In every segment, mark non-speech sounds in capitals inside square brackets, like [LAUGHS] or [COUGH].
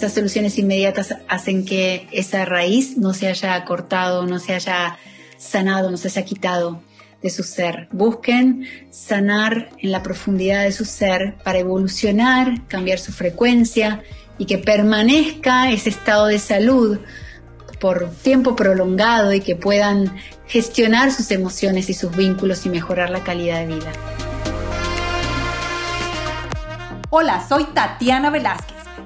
Esas soluciones inmediatas hacen que esa raíz no se haya cortado, no se haya sanado, no se haya quitado de su ser. Busquen sanar en la profundidad de su ser para evolucionar, cambiar su frecuencia y que permanezca ese estado de salud por tiempo prolongado y que puedan gestionar sus emociones y sus vínculos y mejorar la calidad de vida. Hola, soy Tatiana Velázquez.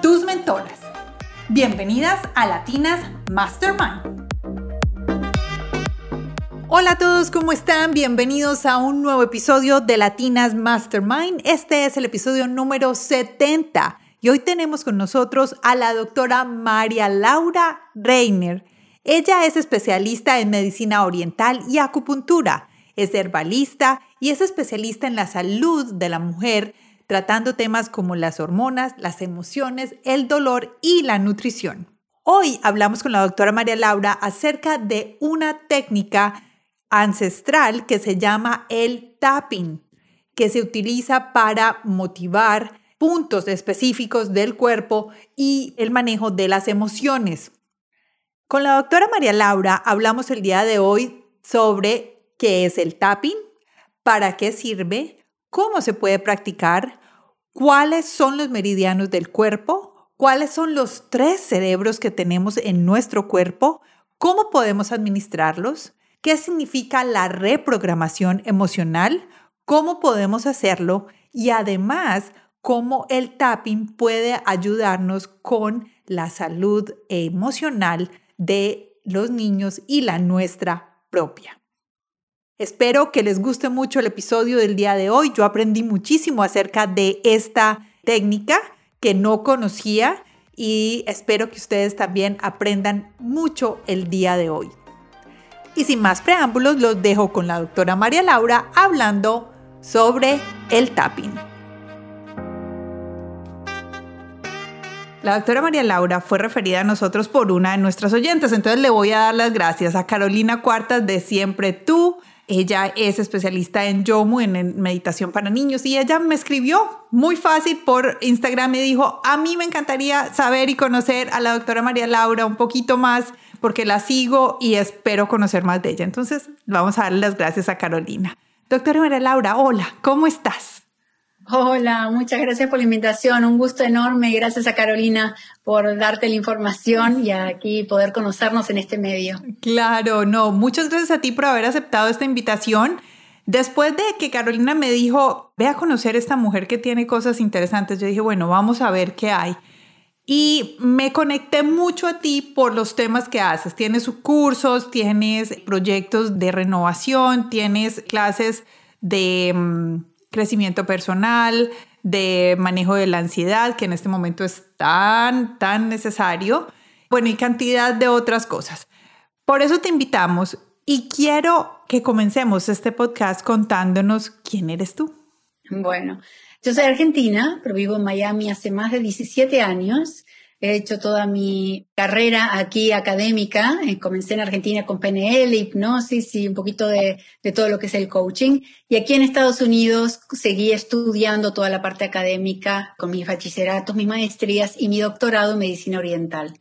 tus mentoras. Bienvenidas a Latinas Mastermind. Hola a todos, ¿cómo están? Bienvenidos a un nuevo episodio de Latinas Mastermind. Este es el episodio número 70 y hoy tenemos con nosotros a la doctora María Laura Reiner. Ella es especialista en medicina oriental y acupuntura, es herbalista y es especialista en la salud de la mujer tratando temas como las hormonas, las emociones, el dolor y la nutrición. Hoy hablamos con la doctora María Laura acerca de una técnica ancestral que se llama el tapping, que se utiliza para motivar puntos específicos del cuerpo y el manejo de las emociones. Con la doctora María Laura hablamos el día de hoy sobre qué es el tapping, para qué sirve, cómo se puede practicar, cuáles son los meridianos del cuerpo, cuáles son los tres cerebros que tenemos en nuestro cuerpo, cómo podemos administrarlos, qué significa la reprogramación emocional, cómo podemos hacerlo y además cómo el tapping puede ayudarnos con la salud emocional de los niños y la nuestra propia. Espero que les guste mucho el episodio del día de hoy. Yo aprendí muchísimo acerca de esta técnica que no conocía y espero que ustedes también aprendan mucho el día de hoy. Y sin más preámbulos, los dejo con la doctora María Laura hablando sobre el tapping. La doctora María Laura fue referida a nosotros por una de nuestras oyentes, entonces le voy a dar las gracias a Carolina Cuartas de Siempre Tú, ella es especialista en Yomu, en meditación para niños, y ella me escribió muy fácil por Instagram. Me dijo, a mí me encantaría saber y conocer a la doctora María Laura un poquito más porque la sigo y espero conocer más de ella. Entonces, vamos a darle las gracias a Carolina. Doctora María Laura, hola, ¿cómo estás? Hola, muchas gracias por la invitación. Un gusto enorme. Gracias a Carolina por darte la información y aquí poder conocernos en este medio. Claro, no. Muchas gracias a ti por haber aceptado esta invitación. Después de que Carolina me dijo, ve a conocer a esta mujer que tiene cosas interesantes, yo dije, bueno, vamos a ver qué hay. Y me conecté mucho a ti por los temas que haces. Tienes cursos, tienes proyectos de renovación, tienes clases de mm, crecimiento personal, de manejo de la ansiedad, que en este momento es tan, tan necesario. Bueno, y cantidad de otras cosas. Por eso te invitamos y quiero que comencemos este podcast contándonos quién eres tú. Bueno, yo soy argentina, pero vivo en Miami hace más de 17 años. He hecho toda mi carrera aquí académica. Eh, comencé en Argentina con PNL, hipnosis y un poquito de, de, todo lo que es el coaching. Y aquí en Estados Unidos seguí estudiando toda la parte académica con mis bachilleratos, mis maestrías y mi doctorado en medicina oriental.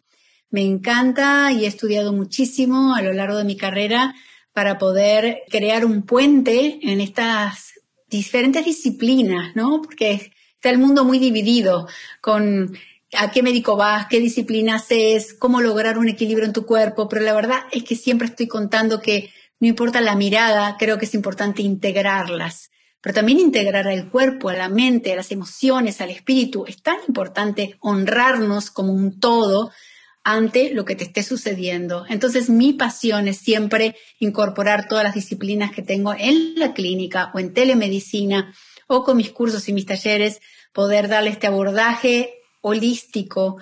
Me encanta y he estudiado muchísimo a lo largo de mi carrera para poder crear un puente en estas diferentes disciplinas, ¿no? Porque está el mundo muy dividido con a qué médico vas, qué disciplina haces, cómo lograr un equilibrio en tu cuerpo, pero la verdad es que siempre estoy contando que no importa la mirada, creo que es importante integrarlas, pero también integrar al cuerpo, a la mente, a las emociones, al espíritu. Es tan importante honrarnos como un todo ante lo que te esté sucediendo. Entonces mi pasión es siempre incorporar todas las disciplinas que tengo en la clínica o en telemedicina o con mis cursos y mis talleres, poder darle este abordaje holístico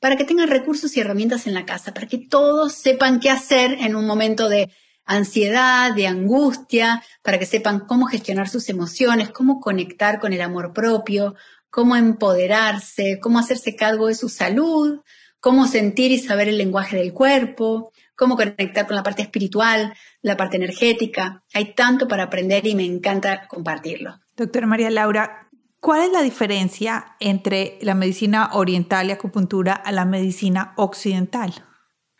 para que tengan recursos y herramientas en la casa, para que todos sepan qué hacer en un momento de ansiedad, de angustia, para que sepan cómo gestionar sus emociones, cómo conectar con el amor propio, cómo empoderarse, cómo hacerse cargo de su salud, cómo sentir y saber el lenguaje del cuerpo, cómo conectar con la parte espiritual, la parte energética. Hay tanto para aprender y me encanta compartirlo. Doctora María Laura, ¿cuál es la diferencia entre la medicina oriental y acupuntura a la medicina occidental?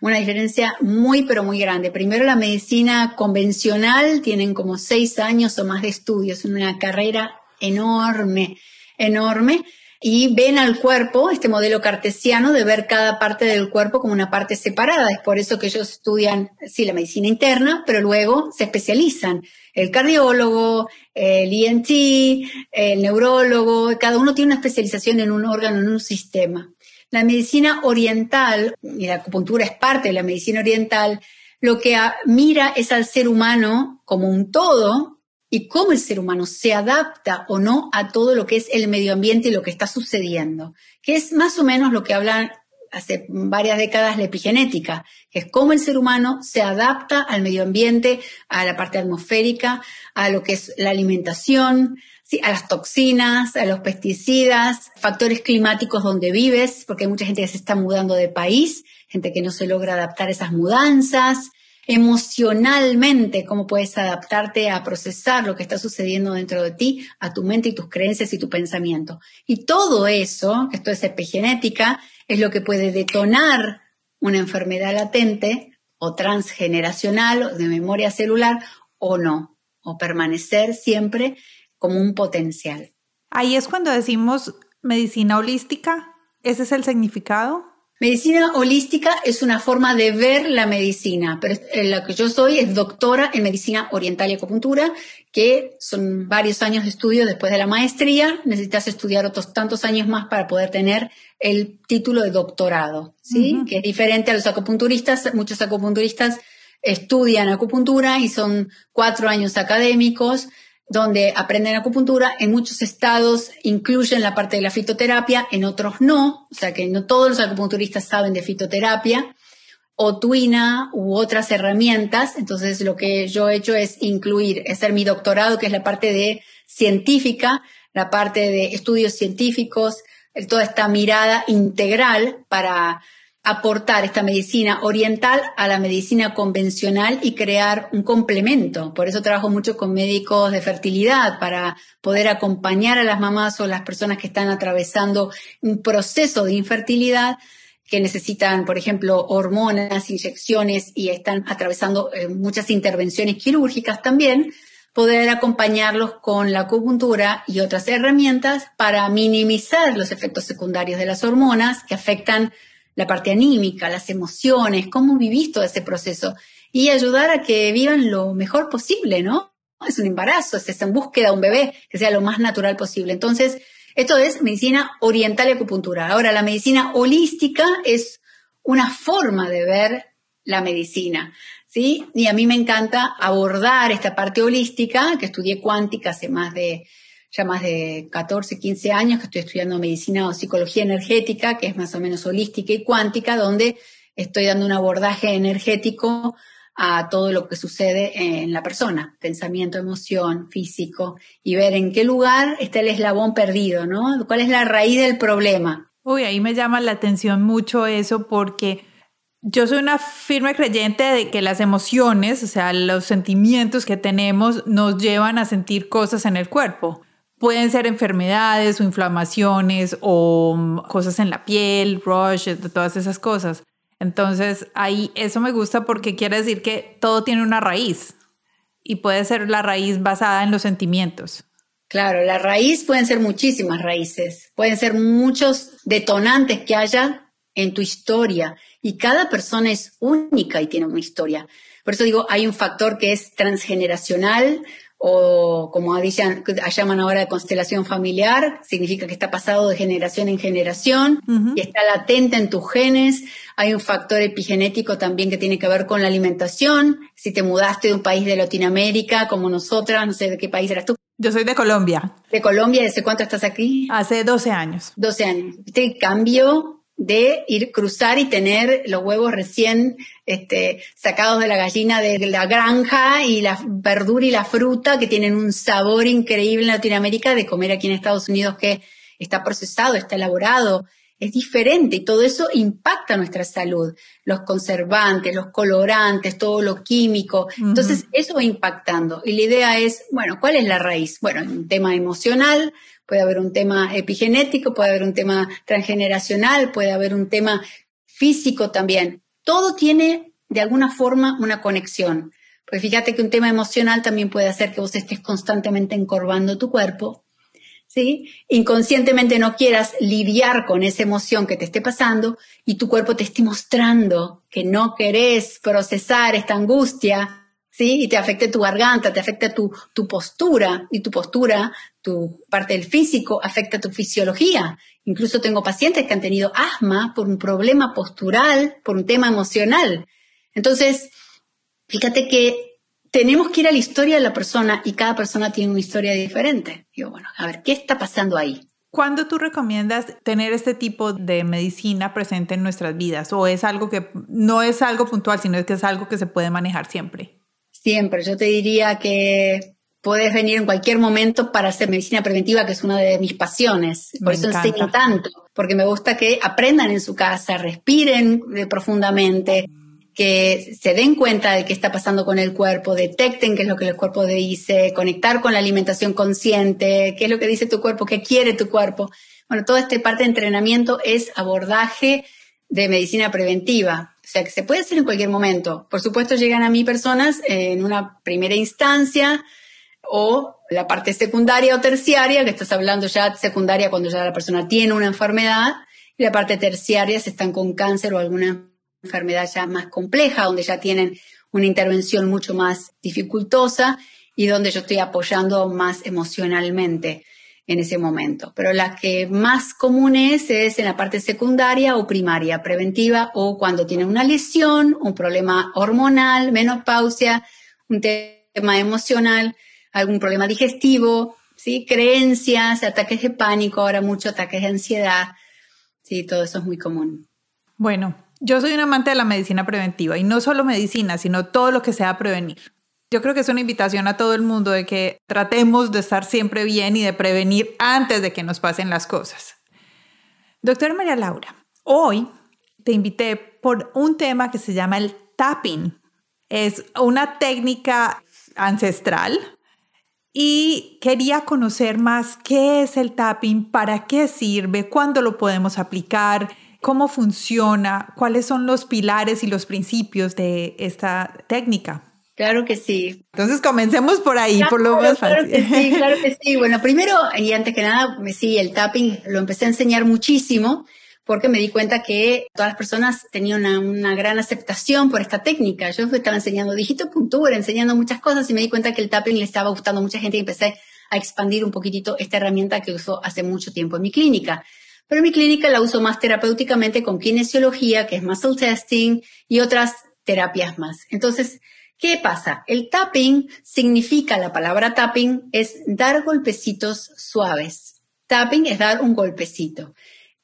Una diferencia muy, pero muy grande. Primero, la medicina convencional tienen como seis años o más de estudios, una carrera enorme, enorme y ven al cuerpo, este modelo cartesiano de ver cada parte del cuerpo como una parte separada. Es por eso que ellos estudian, sí, la medicina interna, pero luego se especializan. El cardiólogo, el ENT, el neurólogo, cada uno tiene una especialización en un órgano, en un sistema. La medicina oriental, y la acupuntura es parte de la medicina oriental, lo que mira es al ser humano como un todo, y cómo el ser humano se adapta o no a todo lo que es el medio ambiente y lo que está sucediendo, que es más o menos lo que hablan hace varias décadas la epigenética, que es cómo el ser humano se adapta al medio ambiente, a la parte atmosférica, a lo que es la alimentación, a las toxinas, a los pesticidas, factores climáticos donde vives, porque hay mucha gente que se está mudando de país, gente que no se logra adaptar a esas mudanzas, emocionalmente, cómo puedes adaptarte a procesar lo que está sucediendo dentro de ti, a tu mente y tus creencias y tu pensamiento. Y todo eso, esto es epigenética, es lo que puede detonar una enfermedad latente o transgeneracional o de memoria celular o no, o permanecer siempre como un potencial. Ahí es cuando decimos medicina holística, ese es el significado. Medicina holística es una forma de ver la medicina, pero la que yo soy es doctora en medicina oriental y acupuntura, que son varios años de estudio después de la maestría. Necesitas estudiar otros tantos años más para poder tener el título de doctorado, ¿sí? Que es diferente a los acupunturistas. Muchos acupunturistas estudian acupuntura y son cuatro años académicos donde aprenden acupuntura, en muchos estados incluyen la parte de la fitoterapia, en otros no, o sea que no todos los acupunturistas saben de fitoterapia, o tuina u otras herramientas. Entonces lo que yo he hecho es incluir, hacer mi doctorado, que es la parte de científica, la parte de estudios científicos, toda esta mirada integral para aportar esta medicina oriental a la medicina convencional y crear un complemento. Por eso trabajo mucho con médicos de fertilidad para poder acompañar a las mamás o las personas que están atravesando un proceso de infertilidad que necesitan, por ejemplo, hormonas, inyecciones y están atravesando eh, muchas intervenciones quirúrgicas también, poder acompañarlos con la acupuntura y otras herramientas para minimizar los efectos secundarios de las hormonas que afectan la parte anímica, las emociones, cómo vivís todo ese proceso y ayudar a que vivan lo mejor posible, ¿no? Es un embarazo, es en búsqueda de un bebé que sea lo más natural posible. Entonces, esto es medicina oriental y acupuntura. Ahora, la medicina holística es una forma de ver la medicina, ¿sí? Y a mí me encanta abordar esta parte holística, que estudié cuántica hace más de ya más de 14, 15 años que estoy estudiando medicina o psicología energética, que es más o menos holística y cuántica, donde estoy dando un abordaje energético a todo lo que sucede en la persona, pensamiento, emoción, físico, y ver en qué lugar está el eslabón perdido, ¿no? ¿Cuál es la raíz del problema? Uy, ahí me llama la atención mucho eso porque yo soy una firme creyente de que las emociones, o sea, los sentimientos que tenemos nos llevan a sentir cosas en el cuerpo. Pueden ser enfermedades o inflamaciones o mm, cosas en la piel, rush, todas esas cosas. Entonces, ahí eso me gusta porque quiere decir que todo tiene una raíz y puede ser la raíz basada en los sentimientos. Claro, la raíz pueden ser muchísimas raíces, pueden ser muchos detonantes que haya en tu historia y cada persona es única y tiene una historia. Por eso digo, hay un factor que es transgeneracional, o como llaman ahora de constelación familiar, significa que está pasado de generación en generación y está latente en tus genes. Hay un factor epigenético también que tiene que ver con la alimentación. Si te mudaste de un país de Latinoamérica como nosotras, no sé de qué país eras tú. Yo soy de Colombia. ¿De Colombia? ¿Desde cuánto estás aquí? Hace 12 años. 12 años. Este cambio de ir cruzar y tener los huevos recién este, sacados de la gallina de la granja y la verdura y la fruta que tienen un sabor increíble en Latinoamérica de comer aquí en Estados Unidos que está procesado, está elaborado, es diferente y todo eso impacta nuestra salud. Los conservantes, los colorantes, todo lo químico. Entonces, eso va impactando. Y la idea es, bueno, ¿cuál es la raíz? Bueno, un tema emocional, puede haber un tema epigenético, puede haber un tema transgeneracional, puede haber un tema físico también. Todo tiene de alguna forma una conexión. Pues fíjate que un tema emocional también puede hacer que vos estés constantemente encorvando tu cuerpo, ¿sí? Inconscientemente no quieras lidiar con esa emoción que te esté pasando y tu cuerpo te esté mostrando que no querés procesar esta angustia, ¿sí? Y te afecte tu garganta, te afecta tu, tu postura, y tu postura, tu parte del físico, afecta tu fisiología. Incluso tengo pacientes que han tenido asma por un problema postural, por un tema emocional. Entonces, fíjate que tenemos que ir a la historia de la persona y cada persona tiene una historia diferente. Digo, bueno, a ver, ¿qué está pasando ahí? ¿Cuándo tú recomiendas tener este tipo de medicina presente en nuestras vidas? ¿O es algo que no es algo puntual, sino que es algo que se puede manejar siempre? Siempre, yo te diría que puedes venir en cualquier momento para hacer medicina preventiva, que es una de mis pasiones. Por eso enseño tanto, porque me gusta que aprendan en su casa, respiren profundamente, que se den cuenta de qué está pasando con el cuerpo, detecten qué es lo que el cuerpo dice, conectar con la alimentación consciente, qué es lo que dice tu cuerpo, qué quiere tu cuerpo. Bueno, toda esta parte de entrenamiento es abordaje de medicina preventiva. O sea, que se puede hacer en cualquier momento. Por supuesto, llegan a mí personas en una primera instancia o la parte secundaria o terciaria, que estás hablando ya secundaria cuando ya la persona tiene una enfermedad, y la parte terciaria si están con cáncer o alguna enfermedad ya más compleja, donde ya tienen una intervención mucho más dificultosa y donde yo estoy apoyando más emocionalmente en ese momento. Pero la que más común es es en la parte secundaria o primaria, preventiva o cuando tienen una lesión, un problema hormonal, menopausia, un tema emocional, algún problema digestivo, ¿sí? creencias, ataques de pánico, ahora muchos ataques de ansiedad. Sí, todo eso es muy común. Bueno, yo soy un amante de la medicina preventiva y no solo medicina, sino todo lo que sea prevenir. Yo creo que es una invitación a todo el mundo de que tratemos de estar siempre bien y de prevenir antes de que nos pasen las cosas. Doctora María Laura, hoy te invité por un tema que se llama el tapping. Es una técnica ancestral y quería conocer más qué es el tapping, para qué sirve, cuándo lo podemos aplicar, cómo funciona, cuáles son los pilares y los principios de esta técnica. Claro que sí. Entonces comencemos por ahí, por lo más fácil. Claro que sí, claro [LAUGHS] que sí. Bueno, primero y antes que nada, sí, el tapping lo empecé a enseñar muchísimo porque me di cuenta que todas las personas tenían una, gran aceptación por esta técnica. Yo estaba enseñando digitopuntura, enseñando muchas cosas y me di cuenta que el tapping le estaba gustando a mucha gente y empecé a expandir un poquitito esta herramienta que uso hace mucho tiempo en mi clínica. Pero en mi clínica la uso más terapéuticamente con kinesiología, que es muscle testing y otras terapias más. Entonces, ¿Qué pasa? El tapping significa, la palabra tapping es dar golpecitos suaves. Tapping es dar un golpecito.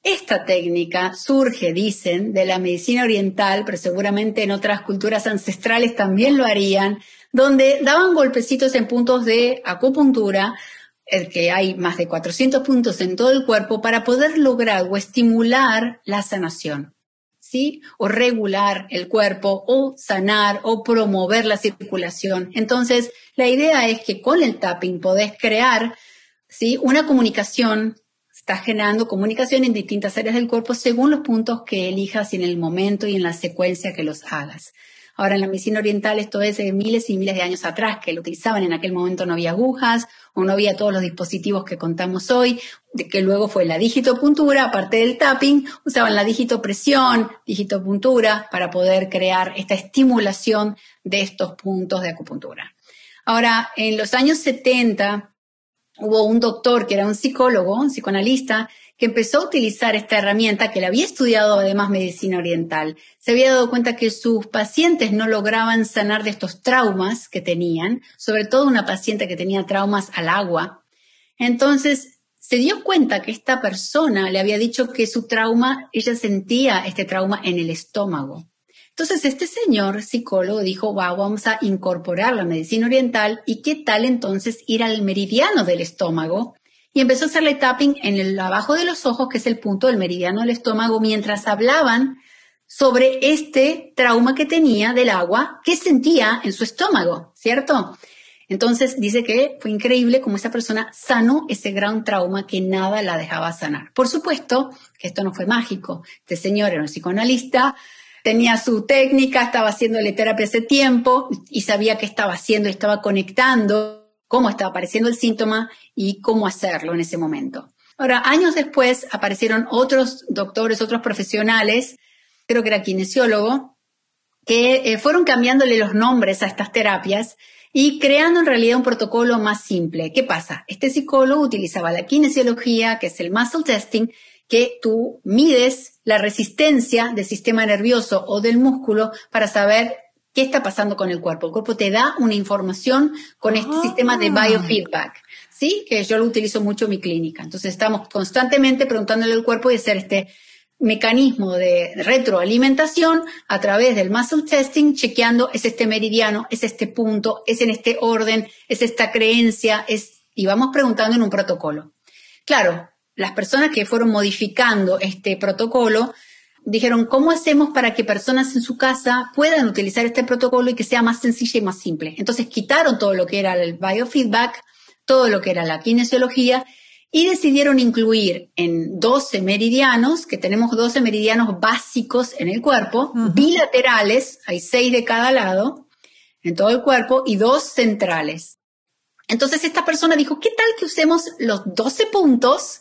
Esta técnica surge, dicen, de la medicina oriental, pero seguramente en otras culturas ancestrales también lo harían, donde daban golpecitos en puntos de acupuntura, el que hay más de 400 puntos en todo el cuerpo, para poder lograr o estimular la sanación. ¿Sí? O regular el cuerpo, o sanar, o promover la circulación. Entonces, la idea es que con el tapping podés crear, ¿sí? Una comunicación, estás generando comunicación en distintas áreas del cuerpo según los puntos que elijas y en el momento y en la secuencia que los hagas. Ahora en la medicina oriental esto es de miles y miles de años atrás, que lo utilizaban en aquel momento no había agujas o no había todos los dispositivos que contamos hoy, que luego fue la digitopuntura, aparte del tapping, usaban la digitopresión, digitopuntura para poder crear esta estimulación de estos puntos de acupuntura. Ahora, en los años 70 hubo un doctor que era un psicólogo, un psicoanalista, que empezó a utilizar esta herramienta, que le había estudiado además medicina oriental. Se había dado cuenta que sus pacientes no lograban sanar de estos traumas que tenían, sobre todo una paciente que tenía traumas al agua. Entonces se dio cuenta que esta persona le había dicho que su trauma, ella sentía este trauma en el estómago. Entonces este señor psicólogo dijo, wow, vamos a incorporar la medicina oriental y qué tal entonces ir al meridiano del estómago y empezó a hacerle tapping en el abajo de los ojos, que es el punto del meridiano del estómago, mientras hablaban sobre este trauma que tenía del agua que sentía en su estómago, ¿cierto? Entonces dice que fue increíble cómo esa persona sanó ese gran trauma que nada la dejaba sanar. Por supuesto que esto no fue mágico. Este señor era un psicoanalista, tenía su técnica, estaba haciéndole terapia ese tiempo y sabía qué estaba haciendo, estaba conectando cómo estaba apareciendo el síntoma y cómo hacerlo en ese momento. Ahora, años después aparecieron otros doctores, otros profesionales, creo que era kinesiólogo, que eh, fueron cambiándole los nombres a estas terapias y creando en realidad un protocolo más simple. ¿Qué pasa? Este psicólogo utilizaba la kinesiología, que es el muscle testing, que tú mides la resistencia del sistema nervioso o del músculo para saber qué está pasando con el cuerpo. El cuerpo te da una información con este sistema de ah. biofeedback, ¿sí? Que yo lo utilizo mucho en mi clínica. Entonces estamos constantemente preguntándole al cuerpo y hacer este mecanismo de retroalimentación a través del muscle testing, chequeando es este meridiano, es este punto, es en este orden, es esta creencia, es, y vamos preguntando en un protocolo. Claro, las personas que fueron modificando este protocolo dijeron, ¿cómo hacemos para que personas en su casa puedan utilizar este protocolo y que sea más sencillo y más simple? Entonces quitaron todo lo que era el biofeedback, todo lo que era la kinesiología y decidieron incluir en 12 meridianos, que tenemos 12 meridianos básicos en el cuerpo, bilaterales, hay 6 de cada lado en todo el cuerpo, y dos centrales. Entonces esta persona dijo, ¿qué tal que usemos los 12 puntos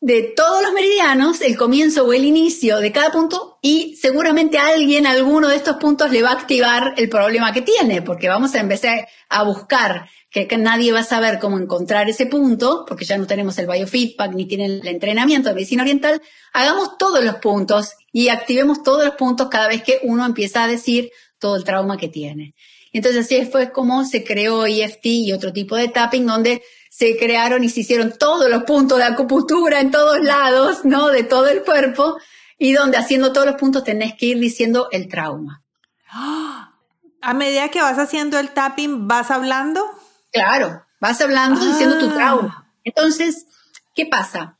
de todos los meridianos, el comienzo o el inicio de cada punto y seguramente alguien, alguno de estos puntos le va a activar el problema que tiene, porque vamos a empezar a buscar que, nadie va a saber cómo encontrar ese punto, porque ya no tenemos el biofeedback ni tienen el entrenamiento de medicina oriental, hagamos todos los puntos y activemos todos los puntos cada vez que uno empieza a decir todo el trauma que tiene. Entonces así fue como se creó EFT y otro tipo de tapping donde se crearon y se hicieron todos los puntos de acupuntura en todos lados, ¿no? De todo el cuerpo y donde haciendo todos los puntos tenés que ir diciendo el trauma. A medida que vas haciendo el tapping, ¿vas hablando? Claro, vas hablando diciendo tu trauma. Ah. Entonces, ¿qué pasa?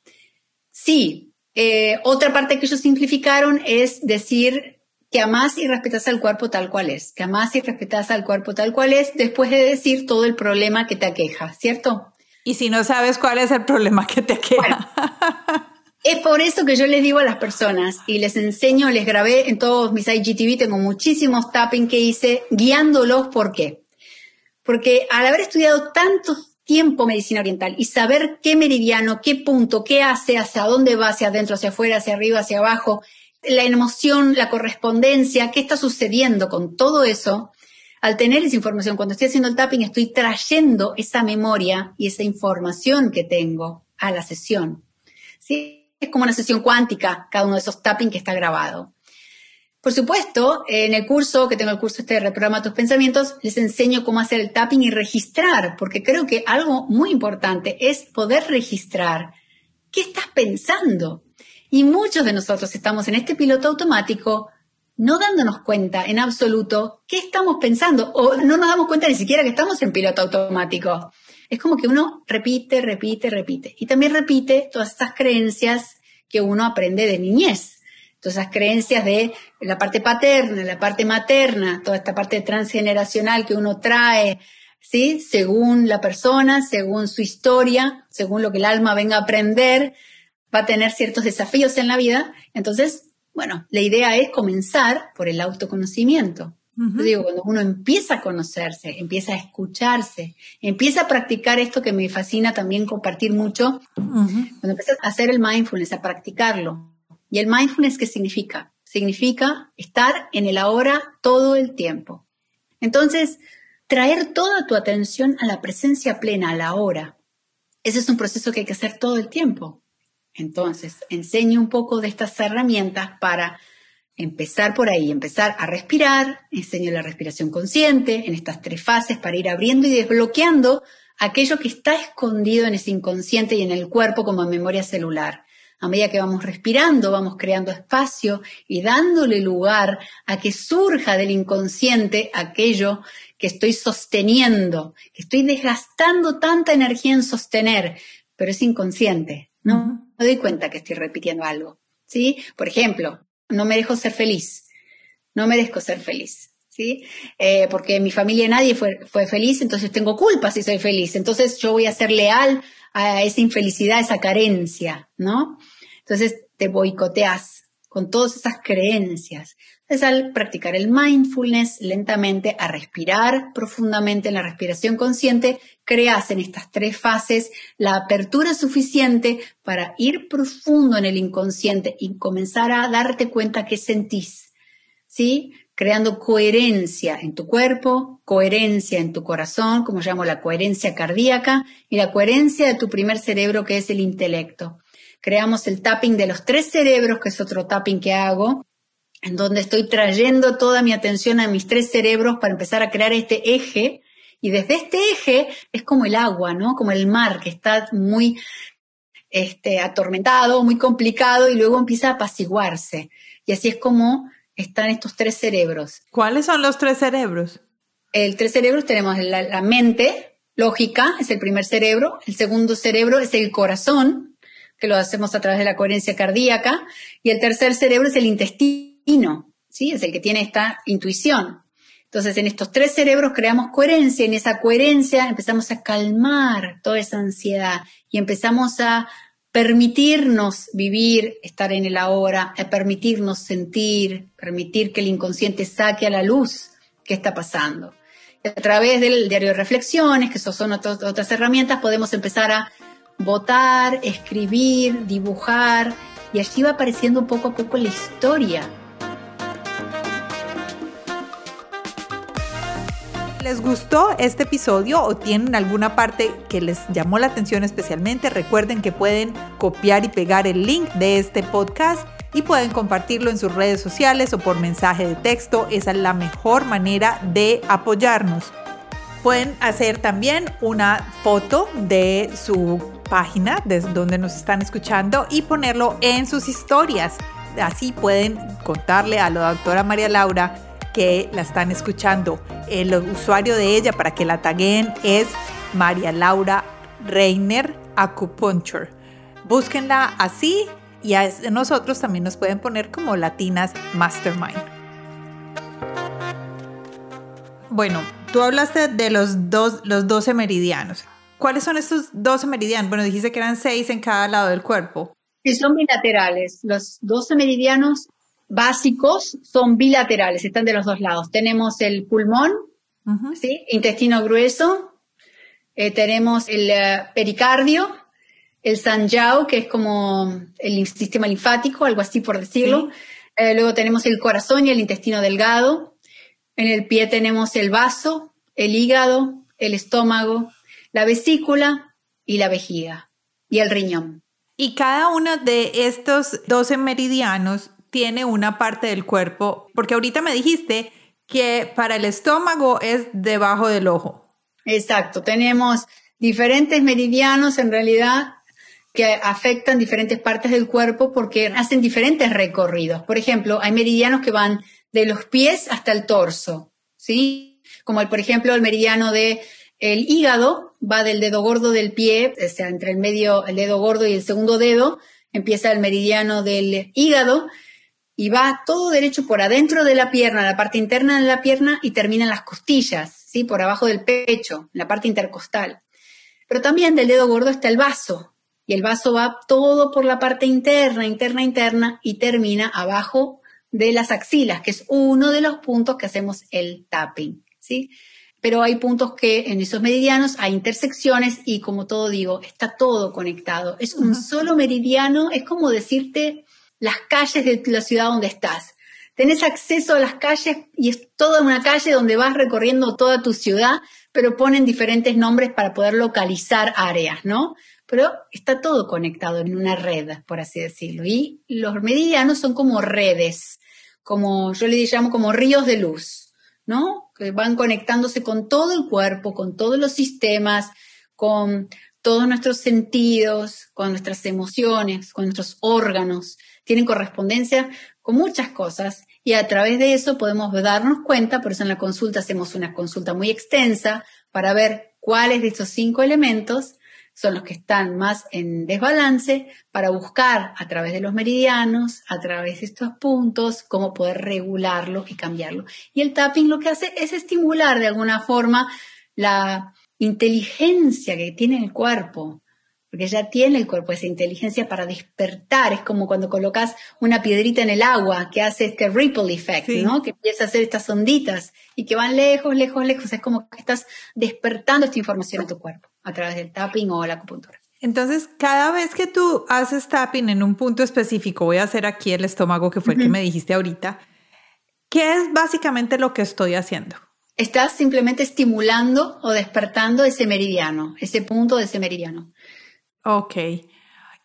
Sí, eh, otra parte que ellos simplificaron es decir que amás y respetas al cuerpo tal cual es, que amás y respetas al cuerpo tal cual es, después de decir todo el problema que te aqueja, ¿cierto? Y si no sabes cuál es el problema que te queda. es por eso que yo les digo a las personas y les enseño, les grabé en todos mis IGTV, tengo muchísimos tapping que hice guiándolos. ¿Por qué? Porque al haber estudiado tanto tiempo medicina oriental y saber qué meridiano, qué punto, qué hace, hacia dónde va, hacia adentro, hacia afuera, hacia arriba, hacia abajo, la emoción, la correspondencia, qué está sucediendo con todo eso, al tener esa información, cuando estoy haciendo el tapping, estoy trayendo esa memoria y esa información que tengo a la sesión. ¿Sí? Es como una sesión cuántica, cada uno de esos tapping que está grabado. Por supuesto, en el curso, que tengo el curso este de Reprograma tus pensamientos, les enseño cómo hacer el tapping y registrar, porque creo que algo muy importante es poder registrar qué estás pensando. Y muchos de nosotros estamos en este piloto automático no dándonos cuenta en absoluto qué estamos pensando o no nos damos cuenta ni siquiera que estamos en piloto automático. Es como que uno repite, repite, repite. Y también repite todas esas creencias que uno aprende de niñez. Todas esas creencias de la parte paterna, la parte materna, toda esta parte transgeneracional que uno trae, ¿sí? Según la persona, según su historia, según lo que el alma venga a aprender, va a tener ciertos desafíos en la vida. Entonces, bueno, la idea es comenzar por el autoconocimiento. Yo digo, cuando uno empieza a conocerse, empieza a escucharse, empieza a practicar esto que me fascina también compartir mucho, cuando empiezas a hacer el mindfulness, a practicarlo. ¿Y el mindfulness qué significa? Significa estar en el ahora todo el tiempo. Entonces, traer toda tu atención a la presencia plena, a la hora. Ese es un proceso que hay que hacer todo el tiempo. Entonces, enseño un poco de estas herramientas para empezar por ahí, empezar a respirar, enseño la respiración consciente en estas tres fases para ir abriendo y desbloqueando aquello que está escondido en ese inconsciente y en el cuerpo como memoria celular. A medida que vamos respirando, vamos creando espacio y dándole lugar a que surja del inconsciente aquello que estoy sosteniendo, que estoy desgastando tanta energía en sostener, pero es inconsciente, ¿no? Me doy cuenta que estoy repitiendo algo, ¿sí? Por ejemplo, no me dejo ser feliz, no merezco ser feliz. ¿Sí? Eh, porque mi familia nadie fue, fue feliz, entonces tengo culpa si soy feliz. Entonces yo voy a ser leal a esa infelicidad, a esa carencia, ¿no? Entonces te boicoteas con todas esas creencias. Es al practicar el mindfulness lentamente, a respirar profundamente en la respiración consciente, creas en estas tres fases la apertura suficiente para ir profundo en el inconsciente y comenzar a darte cuenta qué sentís. ¿Sí? Creando coherencia en tu cuerpo, coherencia en tu corazón, como llamo la coherencia cardíaca, y la coherencia de tu primer cerebro, que es el intelecto. Creamos el tapping de los tres cerebros, que es otro tapping que hago, en donde estoy trayendo toda mi atención a mis tres cerebros para empezar a crear este eje. Y desde este eje es como el agua, ¿no? Como el mar, que está muy este, atormentado, muy complicado, y luego empieza a apaciguarse. Y así es como están estos tres cerebros. ¿Cuáles son los tres cerebros? El tres cerebros tenemos la, la mente lógica, es el primer cerebro. El segundo cerebro es el corazón, que lo hacemos a través de la coherencia cardíaca. Y el tercer cerebro es el intestino ¿sí? Es el que tiene esta intuición. Entonces, en estos tres cerebros creamos coherencia y en esa coherencia empezamos a calmar toda esa ansiedad y empezamos a permitirnos vivir, estar en el ahora, a permitirnos sentir, permitir que el inconsciente saque a la luz qué está pasando. a través del diario de reflexiones, que son otras herramientas, podemos empezar a votar, escribir, dibujar, y allí va apareciendo poco a poco la historia les gustó este episodio o tienen alguna parte que les llamó la atención especialmente, recuerden que pueden copiar y pegar el link de este podcast y pueden compartirlo en sus redes sociales o por mensaje de texto. Esa es la mejor manera de apoyarnos. Pueden hacer también una foto de su página, desde donde nos están escuchando, y ponerlo en sus historias. Así pueden contarle a la doctora María Laura que la están escuchando. El usuario de ella para que la taguen es María Laura Reiner Acupuncture. Búsquenla así y a nosotros también nos pueden poner como Latinas Mastermind. Bueno, tú hablaste de los, dos, los 12 meridianos. ¿Cuáles son estos 12 meridianos? Bueno, dijiste que eran 6 en cada lado del cuerpo. Sí, son bilaterales. Los 12 meridianos básicos son bilaterales, están de los dos lados. Tenemos el pulmón, ¿sí? intestino grueso, eh, tenemos el eh, pericardio, el sanjiao, que es como el sistema linfático, algo así por decirlo. Eh, luego tenemos el corazón y el intestino delgado. En el pie tenemos el vaso, el hígado, el estómago, la vesícula y la vejiga y el riñón. Y cada uno de estos 12 meridianos tiene una parte del cuerpo, porque ahorita me dijiste que para el estómago es debajo del ojo. Exacto, tenemos diferentes meridianos en realidad que afectan diferentes partes del cuerpo porque hacen diferentes recorridos. Por ejemplo, hay meridianos que van de los pies hasta el torso, ¿sí? Como el, por ejemplo, el meridiano de el hígado va del dedo gordo del pie, o sea, entre el medio, el dedo gordo y el segundo dedo, empieza el meridiano del hígado y va todo derecho por adentro de la pierna, la parte interna de la pierna y termina en las costillas, ¿sí? por abajo del pecho, en la parte intercostal. Pero también del dedo gordo está el vaso y el vaso va todo por la parte interna, interna, interna y termina abajo de las axilas, que es uno de los puntos que hacemos el tapping, ¿sí? Pero hay puntos que en esos meridianos hay intersecciones y como todo digo, está todo conectado. Es un solo meridiano, es como decirte las calles de la ciudad donde estás. Tenés acceso a las calles y es toda una calle donde vas recorriendo toda tu ciudad, pero ponen diferentes nombres para poder localizar áreas, ¿no? Pero está todo conectado en una red, por así decirlo. Y los meridianos son como redes, como yo le llamo como ríos de luz, ¿no? Que van conectándose con todo el cuerpo, con todos los sistemas, con todos nuestros sentidos, con nuestras emociones, con nuestros órganos, tienen correspondencia con muchas cosas y a través de eso podemos darnos cuenta, por eso en la consulta hacemos una consulta muy extensa para ver cuáles de estos cinco elementos son los que están más en desbalance para buscar a través de los meridianos, a través de estos puntos, cómo poder regularlo y cambiarlo. Y el tapping lo que hace es estimular de alguna forma la inteligencia que tiene el cuerpo, porque ya tiene el cuerpo esa inteligencia para despertar. Es como cuando colocas una piedrita en el agua que hace este ripple effect, ¿no? Que empieza a hacer estas onditas y que van lejos, lejos, lejos. Es como que estás despertando esta información en tu cuerpo a través del tapping o la acupuntura. Entonces, cada vez que tú haces tapping en un punto específico, voy a hacer aquí el estómago, que fue el que me dijiste ahorita, ¿qué es básicamente lo que estoy haciendo? Estás simplemente estimulando o despertando ese meridiano, ese punto de ese meridiano. Ok.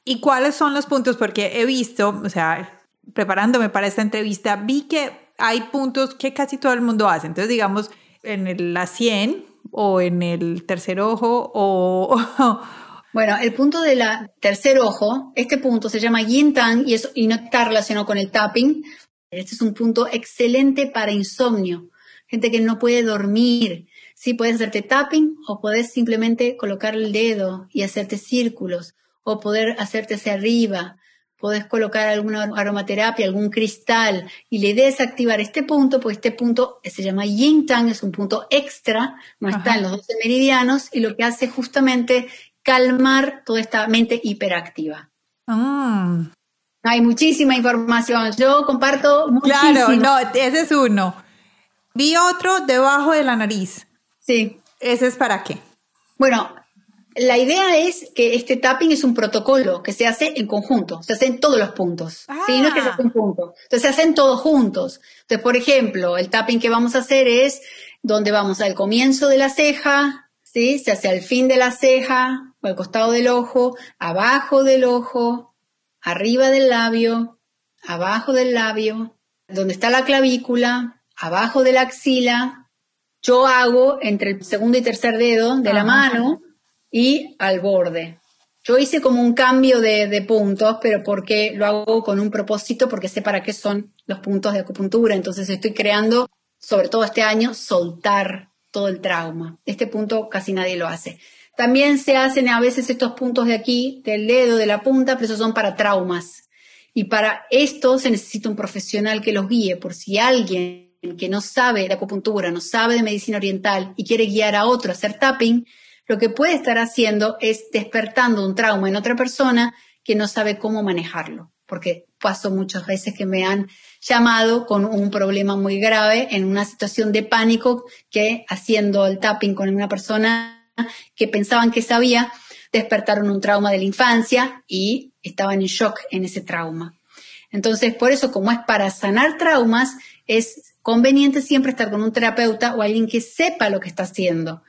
¿Y cuáles son los puntos? Porque he visto, o sea, preparándome para esta entrevista, vi que hay puntos que casi todo el mundo hace. Entonces, digamos, en el, la 100 o en el tercer ojo o... [LAUGHS] Bueno, el punto del tercer ojo, este punto se llama yin tang y, y no está relacionado con el tapping. Este es un punto excelente para insomnio, gente que no puede dormir, Sí, puedes hacerte tapping o puedes simplemente colocar el dedo y hacerte círculos o poder hacerte hacia arriba. Puedes colocar alguna aromaterapia, algún cristal y le des activar este punto, pues este punto se llama Yin Tang, es un punto extra, no está en los 12 meridianos y lo que hace justamente calmar toda esta mente hiperactiva. Ah. Hay muchísima información. Yo comparto muchísimo. Claro, no, ese es uno. Vi otro debajo de la nariz. Sí. ¿Ese es para qué? Bueno, la idea es que este tapping es un protocolo que se hace en conjunto, se hace en todos los puntos. ¿sí? No es que se hace en punto. Entonces se hacen todos juntos. Entonces, por ejemplo, el tapping que vamos a hacer es donde vamos al comienzo de la ceja, ¿sí? se hace al fin de la ceja, o al costado del ojo, abajo del ojo, arriba del labio, abajo del labio, donde está la clavícula, abajo de la axila, yo hago entre el segundo y tercer dedo de la mano y al borde. Yo hice como un cambio de, puntos, pero porque lo hago con un propósito, porque sé para qué son los puntos de acupuntura. Entonces estoy creando, sobre todo este año, soltar todo el trauma. Este punto casi nadie lo hace. También se hacen a veces estos puntos de aquí, del dedo, de la punta, pero esos son para traumas. Y para esto se necesita un profesional que los guíe, por si alguien que no sabe de acupuntura, no sabe de medicina oriental y quiere guiar a otro a hacer tapping, lo que puede estar haciendo es despertando un trauma en otra persona que no sabe cómo manejarlo. Porque paso muchas veces que me han llamado con un problema muy grave en una situación de pánico que haciendo el tapping con una persona que pensaban que sabía, despertaron un trauma de la infancia y estaban en shock en ese trauma. Entonces, por eso, como es para sanar traumas, es conveniente siempre estar con un terapeuta o alguien que sepa lo que está haciendo,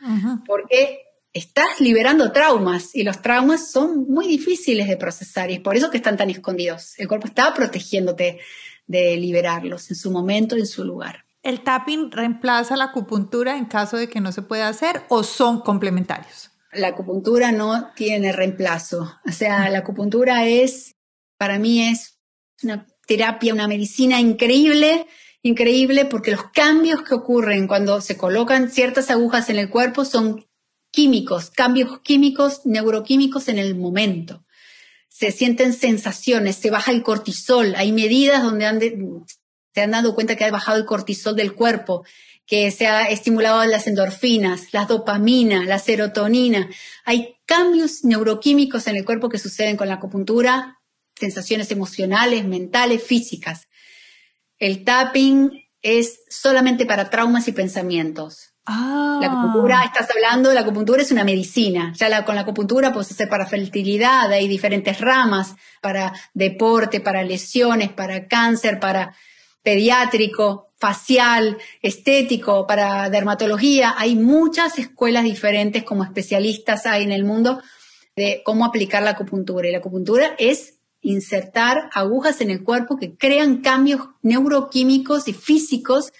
porque estás liberando traumas y los traumas son muy difíciles de procesar y es por eso que están tan escondidos. El cuerpo está protegiéndote de liberarlos en su momento, en su lugar. ¿El tapping reemplaza la acupuntura en caso de que no se pueda hacer o son complementarios? La acupuntura no tiene reemplazo. O sea, la acupuntura es, para mí es una terapia, una medicina increíble increíble porque los cambios que ocurren cuando se colocan ciertas agujas en el cuerpo son químicos, cambios químicos, neuroquímicos en el momento. Se sienten sensaciones, se baja el cortisol, hay medidas donde se han dado cuenta que ha bajado el cortisol del cuerpo, que se ha estimulado las endorfinas, la dopamina, la serotonina. Hay cambios neuroquímicos en el cuerpo que suceden con la acupuntura, sensaciones emocionales, mentales, físicas. El tapping es solamente para traumas y pensamientos. La ah. acupuntura, estás hablando, la acupuntura es una medicina. Ya con la acupuntura puedes hacer para fertilidad, hay diferentes ramas, para deporte, para lesiones, para cáncer, para pediátrico, facial, estético, para dermatología. Hay muchas escuelas diferentes como especialistas hay en el mundo de cómo aplicar la acupuntura. Y la acupuntura es insertar agujas en el cuerpo que crean cambios neuroquímicos y físicos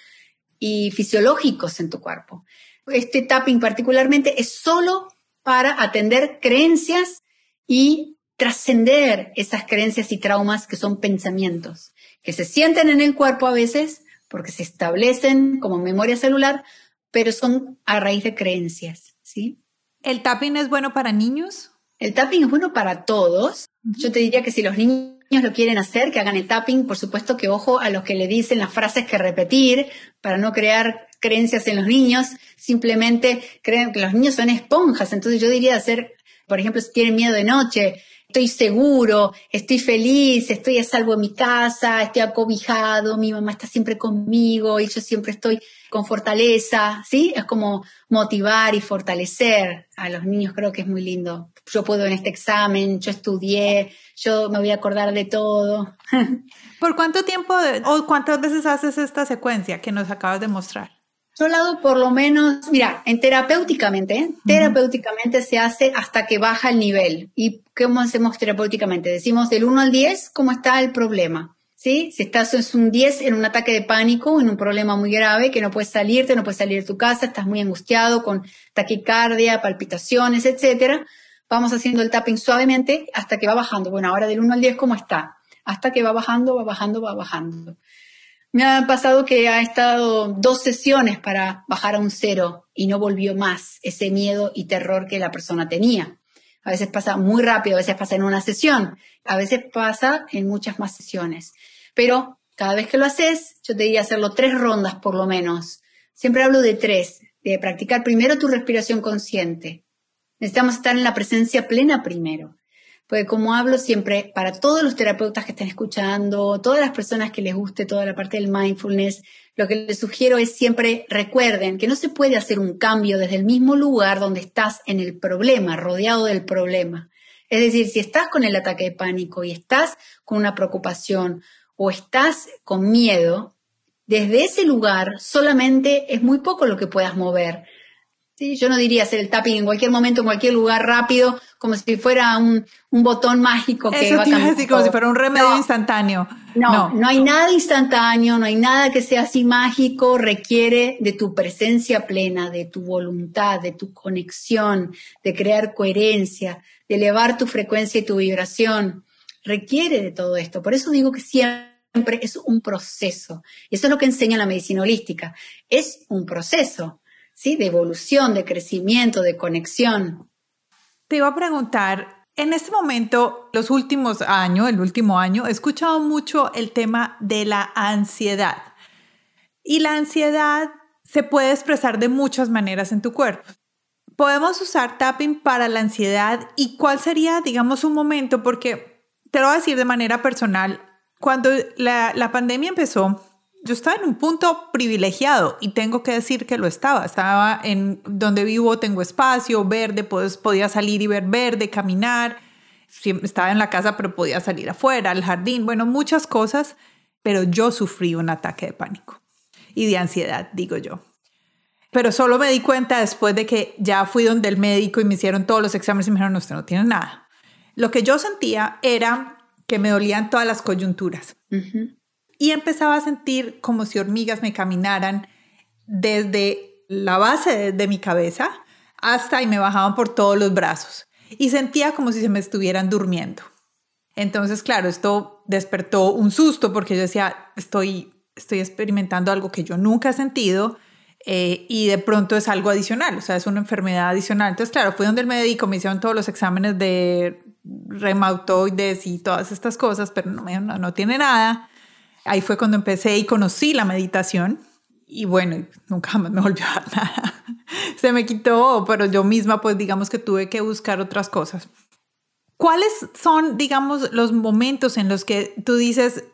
y fisiológicos en tu cuerpo. Este tapping particularmente es solo para atender creencias y trascender esas creencias y traumas que son pensamientos, que se sienten en el cuerpo a veces porque se establecen como memoria celular, pero son a raíz de creencias, ¿sí? ¿El tapping es bueno para niños? El tapping es bueno para todos. Yo te diría que si los niños lo quieren hacer, que hagan el tapping, por supuesto que ojo a los que le dicen las frases que repetir para no crear creencias en los niños, simplemente creen que los niños son esponjas, entonces yo diría hacer, por ejemplo, si tienen miedo de noche, estoy seguro, estoy feliz, estoy a salvo en mi casa, estoy acobijado, mi mamá está siempre conmigo y yo siempre estoy con fortaleza, ¿sí? Es como motivar y fortalecer a los niños, creo que es muy lindo. Yo puedo en este examen, yo estudié, yo me voy a acordar de todo. [LAUGHS] ¿Por cuánto tiempo o cuántas veces haces esta secuencia que nos acabas de mostrar? Yo lado por lo menos, mira, en terapéuticamente, terapéuticamente se hace hasta que baja el nivel. ¿Y cómo hacemos terapéuticamente? Decimos del 1 al 10, ¿cómo está el problema? Si estás en un 10 en un ataque de pánico, en un problema muy grave, que no puedes salirte, no puedes salir de tu casa, estás muy angustiado con taquicardia, palpitaciones, etcétera, vamos haciendo el tapping suavemente hasta que va bajando. Bueno, ahora del 1 al 10, ¿cómo está? Hasta que va bajando, va bajando, va bajando. Me ha pasado que ha estado dos sesiones para bajar a un cero y no volvió más ese miedo y terror que la persona tenía. A veces pasa muy rápido, a veces pasa en una sesión, a veces pasa en muchas más sesiones. Pero cada vez que lo haces, yo te diría hacerlo tres rondas por lo menos. Siempre hablo de tres, de practicar primero tu respiración consciente. Necesitamos estar en la presencia plena primero. Porque como hablo siempre, para todos los terapeutas que estén escuchando, todas las personas que les guste toda la parte del mindfulness, lo que les sugiero es siempre recuerden que no se puede hacer un cambio desde el mismo lugar donde estás en el problema, rodeado del problema. Es decir, si estás con el ataque de pánico y estás con una preocupación o estás con miedo, desde ese lugar solamente es muy poco lo que puedas mover. Yo no diría hacer el tapping en cualquier momento, en cualquier lugar rápido, como si fuera un, botón mágico que Eso va a decir, como si fuera un remedio instantáneo. No, no, no hay nada instantáneo, no hay nada que sea así mágico, requiere de tu presencia plena, de tu voluntad, de tu conexión, de crear coherencia, de elevar tu frecuencia y tu vibración. Requiere de todo esto. Por eso digo que siempre es un proceso. Eso es lo que enseña la medicina holística. Es un proceso. ¿sí? De evolución, de crecimiento, de conexión. Te iba a preguntar, en este momento, los últimos años, el último año, he escuchado mucho el tema de la ansiedad. Y la ansiedad se puede expresar de muchas maneras en tu cuerpo. Podemos usar tapping para la ansiedad y cuál sería, digamos, un momento, porque te lo voy a decir de manera personal, cuando la, la pandemia empezó, yo estaba en un punto privilegiado y tengo que decir que lo estaba. Estaba en donde vivo, tengo espacio, verde, pues, podía salir y ver verde, caminar. Estaba en la casa, pero podía salir afuera, al jardín, bueno, muchas cosas, pero yo sufrí un ataque de pánico y de ansiedad, digo yo. Pero solo me di cuenta después de que ya fui donde el médico y me hicieron todos los exámenes y me dijeron, no, usted no tiene nada. Lo que yo sentía era que me dolían todas las coyunturas y empezaba a sentir como si hormigas me caminaran desde la base de, mi cabeza hasta y me bajaban por todos los brazos y sentía como si se me estuvieran durmiendo. Entonces, claro, esto despertó un susto porque yo decía, estoy, estoy experimentando algo que yo nunca he sentido eh, y de pronto es algo adicional, o sea, es una enfermedad adicional. Entonces, claro, fui donde el médico, me hicieron todos los exámenes de reumatoides y todas estas cosas, pero no, no, no tiene nada. Ahí fue cuando empecé y conocí la meditación. Y bueno, nunca más me [LAUGHS] volvió a dar nada. Se me quitó, pero yo misma, pues digamos que tuve que buscar otras cosas. ¿Cuáles son, digamos, los momentos en los que tú dices,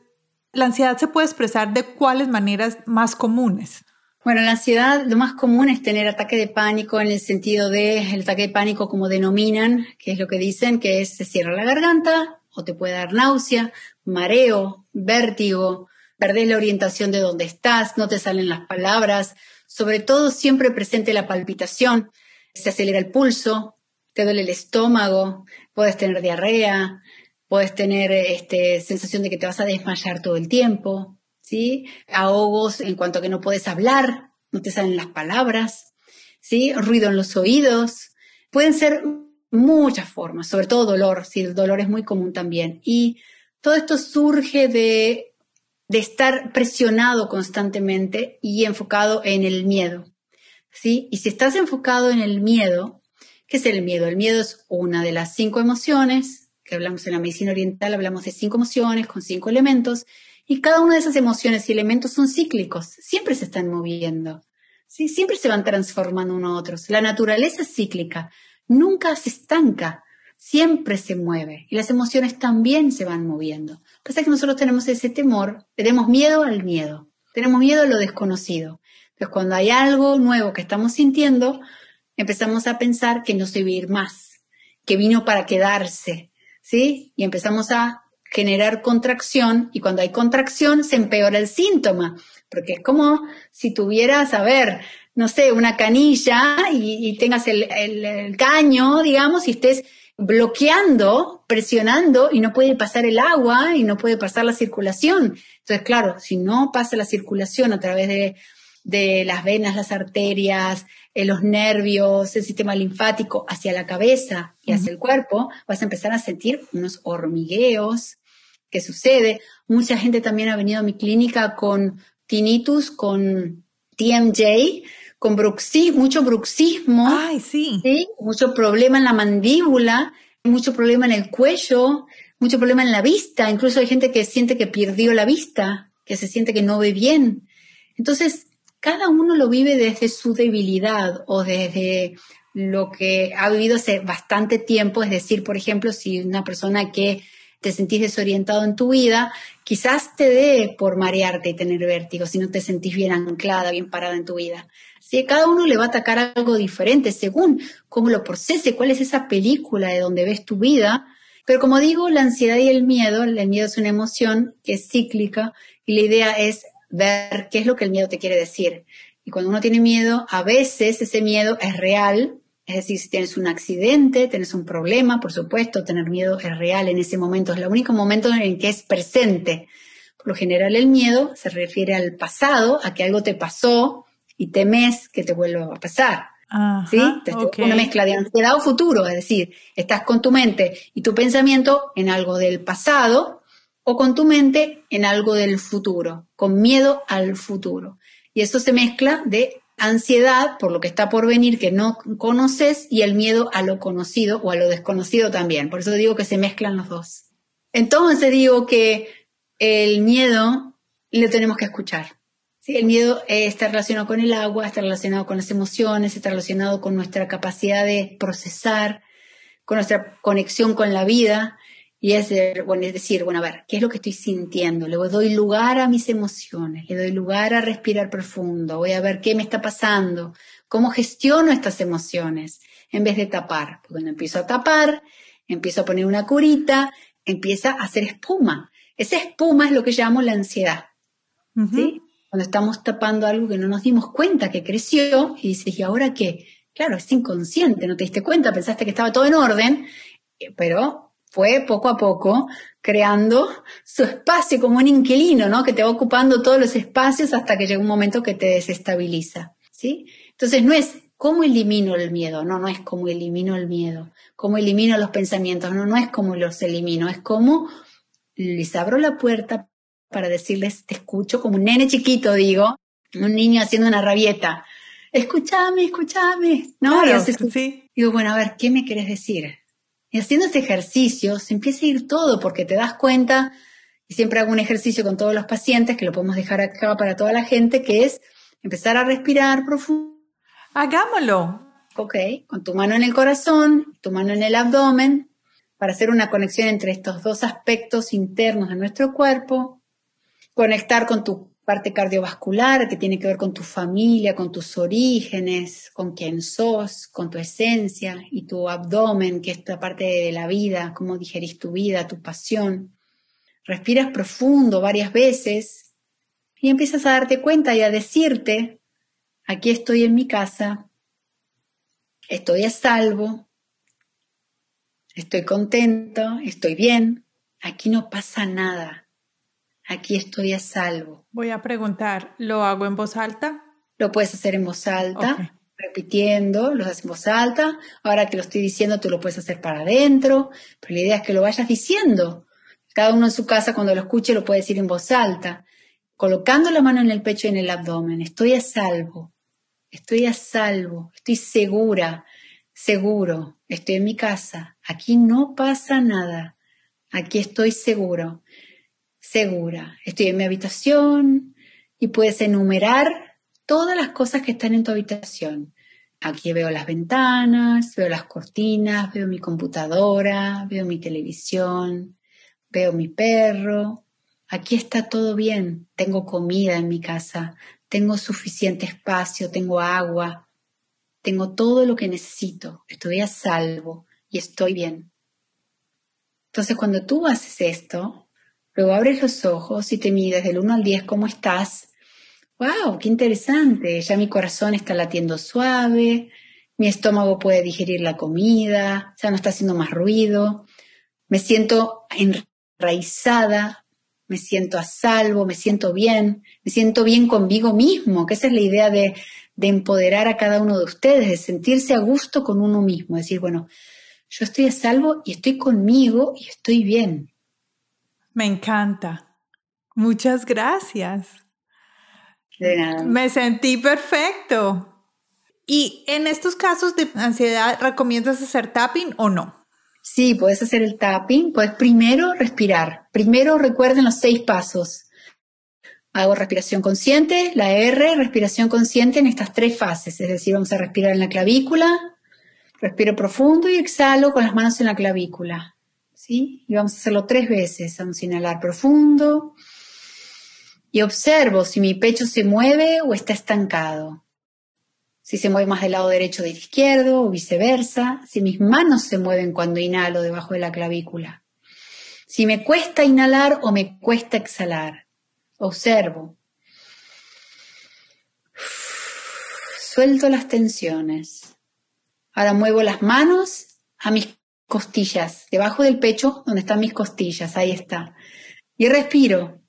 la ansiedad se puede expresar de cuáles maneras más comunes? Bueno, la ansiedad, lo más común es tener ataque de pánico en el sentido de el ataque de pánico como denominan, que es lo que dicen, que es se cierra la garganta o te puede dar náusea, mareo, vértigo, perdés la orientación de dónde estás, no te salen las palabras, sobre todo siempre presente la palpitación, se acelera el pulso, te duele el estómago, puedes tener diarrea, puedes tener este, sensación de que te vas a desmayar todo el tiempo, ¿sí? Ahogos en cuanto a que no puedes hablar, no te salen las palabras, ¿sí? Ruido en los oídos, Pueden ser muchas formas, sobre todo dolor, si el dolor es muy común también. Y todo esto surge de, de estar presionado constantemente y enfocado en el miedo. ¿sí? Y si estás enfocado en el miedo, ¿qué es el miedo? El miedo es una de las cinco emociones, que hablamos en la medicina oriental, hablamos de cinco emociones con cinco elementos, y cada una de esas emociones y elementos son cíclicos, siempre se están moviendo, ¿sí? siempre se van transformando uno a otros. La naturaleza es cíclica, nunca se estanca, siempre se mueve y las emociones también se van moviendo. Pasa que nosotros tenemos ese temor, tenemos miedo al miedo, tenemos miedo a lo desconocido. Entonces, cuando hay algo nuevo que estamos sintiendo, empezamos a pensar que no se va a ir más, que vino para quedarse, ¿sí? Y empezamos a generar contracción y cuando hay contracción se empeora el síntoma, porque es como si tuvieras, a ver, no sé, una canilla y, tengas el, el, caño, digamos, y estés bloqueando, presionando y no puede pasar el agua y no puede pasar la circulación. Entonces, claro, si no pasa la circulación a través de, de las venas, las arterias, eh, los nervios, el sistema linfático hacia la cabeza y hacia el cuerpo, vas a empezar a sentir unos hormigueos. ¿Qué sucede? Mucha gente también ha venido a mi clínica con tinnitus, con TMJ, con bruxismo, mucho bruxismo. Ay, sí. sí. Mucho problema en la mandíbula, mucho problema en el cuello, mucho problema en la vista. Incluso hay gente que siente que perdió la vista, que se siente que no ve bien. Entonces, cada uno lo vive desde su debilidad o desde lo que ha vivido hace bastante tiempo, es decir, por ejemplo, si una persona que te sentís desorientado en tu vida, quizás te dé por marearte y tener vértigo si no te sentís bien anclada, bien parada en tu vida. Si cada uno le va a atacar algo diferente según cómo lo procese, cuál es esa película de donde ves tu vida. Pero como digo, la ansiedad y el miedo, el miedo es una emoción que es cíclica y la idea es ver qué es lo que el miedo te quiere decir. Y cuando uno tiene miedo, a veces ese miedo es real, es decir, si tienes un accidente, tienes un problema, por supuesto, tener miedo es real en ese momento, es el único momento en el que es presente. Por lo general el miedo se refiere al pasado, a que algo te pasó y temes que te vuelva a pasar. ¿Sí? Una mezcla de ansiedad o futuro, es decir, estás con tu mente y tu pensamiento en algo del pasado o con tu mente en algo del futuro, con miedo al futuro. Y eso se mezcla de ansiedad por lo que está por venir que no conoces y el miedo a lo conocido o a lo desconocido también. Por eso digo que se mezclan los dos. Entonces digo que el miedo lo tenemos que escuchar. ¿sí? El miedo está relacionado con el agua, está relacionado con las emociones, está relacionado con nuestra capacidad de procesar, con nuestra conexión con la vida. Y es, bueno, es decir, bueno, a ver, ¿qué es lo que estoy sintiendo? Le doy lugar a mis emociones, le doy lugar a respirar profundo, voy a ver qué me está pasando, cómo gestiono estas emociones, en vez de tapar. Cuando empiezo a tapar, empiezo a poner una curita, empieza a hacer espuma. Esa espuma es lo que llamo la ansiedad. ¿sí? Cuando estamos tapando algo que no nos dimos cuenta que creció y dices, ¿y ahora qué? Claro, es inconsciente, no te diste cuenta, pensaste que estaba todo en orden, pero fue poco a poco creando su espacio como un inquilino, ¿no? Que te va ocupando todos los espacios hasta que llega un momento que te desestabiliza, ¿sí? Entonces no es cómo elimino el miedo, no, no es cómo elimino el miedo, cómo elimino los pensamientos, no, no es cómo los elimino, es cómo les abro la puerta para decirles, te escucho como un nene chiquito, digo, un niño haciendo una rabieta. Escúchame, escúchame, ¿no? Claro, sí. Digo, bueno, a ver, ¿qué me quieres decir? Y haciendo este ejercicio se empieza a ir todo porque te das cuenta, y siempre hago un ejercicio con todos los pacientes, que lo podemos dejar acá para toda la gente, que es empezar a respirar profundo. Hagámoslo. Ok, con tu mano en el corazón, tu mano en el abdomen, para hacer una conexión entre estos dos aspectos internos de nuestro cuerpo, conectar con tu parte cardiovascular que tiene que ver con tu familia, con tus orígenes, con quién sos, con tu esencia y tu abdomen, que es la parte de la vida, cómo digerís tu vida, tu pasión. Respiras profundo varias veces y empiezas a darte cuenta y a decirte, aquí estoy en mi casa, estoy a salvo, estoy contento, estoy bien, aquí no pasa nada aquí estoy a salvo. Voy a preguntar, ¿lo hago en voz alta? Lo puedes hacer en voz alta. repitiendo, los haces en voz alta. Ahora que lo estoy diciendo, tú lo puedes hacer para adentro, pero la idea es que lo vayas diciendo. Cada uno en su casa, cuando lo escuche, lo puede decir en voz alta, colocando la mano en el pecho y en el abdomen. Estoy a salvo, estoy a salvo, estoy segura, seguro, estoy en mi casa. Aquí no pasa nada. Aquí estoy seguro, segura. Estoy en mi habitación y puedes enumerar todas las cosas que están en tu habitación. Aquí veo las ventanas, veo las cortinas, veo mi computadora, veo mi televisión, veo mi perro. Aquí está todo bien. Tengo comida en mi casa, tengo suficiente espacio, tengo agua, tengo todo lo que necesito. Estoy a salvo y estoy bien. Entonces cuando tú haces esto, luego abres los ojos y te mides del 1 al 10 cómo estás ¡Wow! ¡Qué interesante! Ya mi corazón está latiendo suave, mi estómago puede digerir la comida, ya no está haciendo más ruido, me siento enraizada, me siento a salvo, me siento bien, me siento bien conmigo mismo, que esa es la idea de, de empoderar a cada uno de ustedes, de sentirse a gusto con uno mismo, decir, bueno, yo estoy a salvo y estoy conmigo y estoy bien. Me encanta. Muchas gracias. Me sentí perfecto. ¿Y en estos casos de ansiedad recomiendas hacer tapping o no? Sí, puedes hacer el tapping. Puedes primero respirar. Primero recuerden los seis pasos. Hago respiración consciente, la R, respiración consciente en estas tres fases. Es decir, vamos a respirar en la clavícula, respiro profundo y exhalo con las manos en la clavícula. Y vamos a hacerlo tres veces. Vamos a inhalar profundo y observo si mi pecho se mueve o está estancado. Si se mueve más del lado derecho del izquierdo o viceversa. Si mis manos se mueven cuando inhalo debajo de la clavícula. Si me cuesta inhalar o me cuesta exhalar. Observo. Suelto las tensiones. Ahora muevo las manos a mis costillas, debajo del pecho donde están mis costillas. Ahí está. Y respiro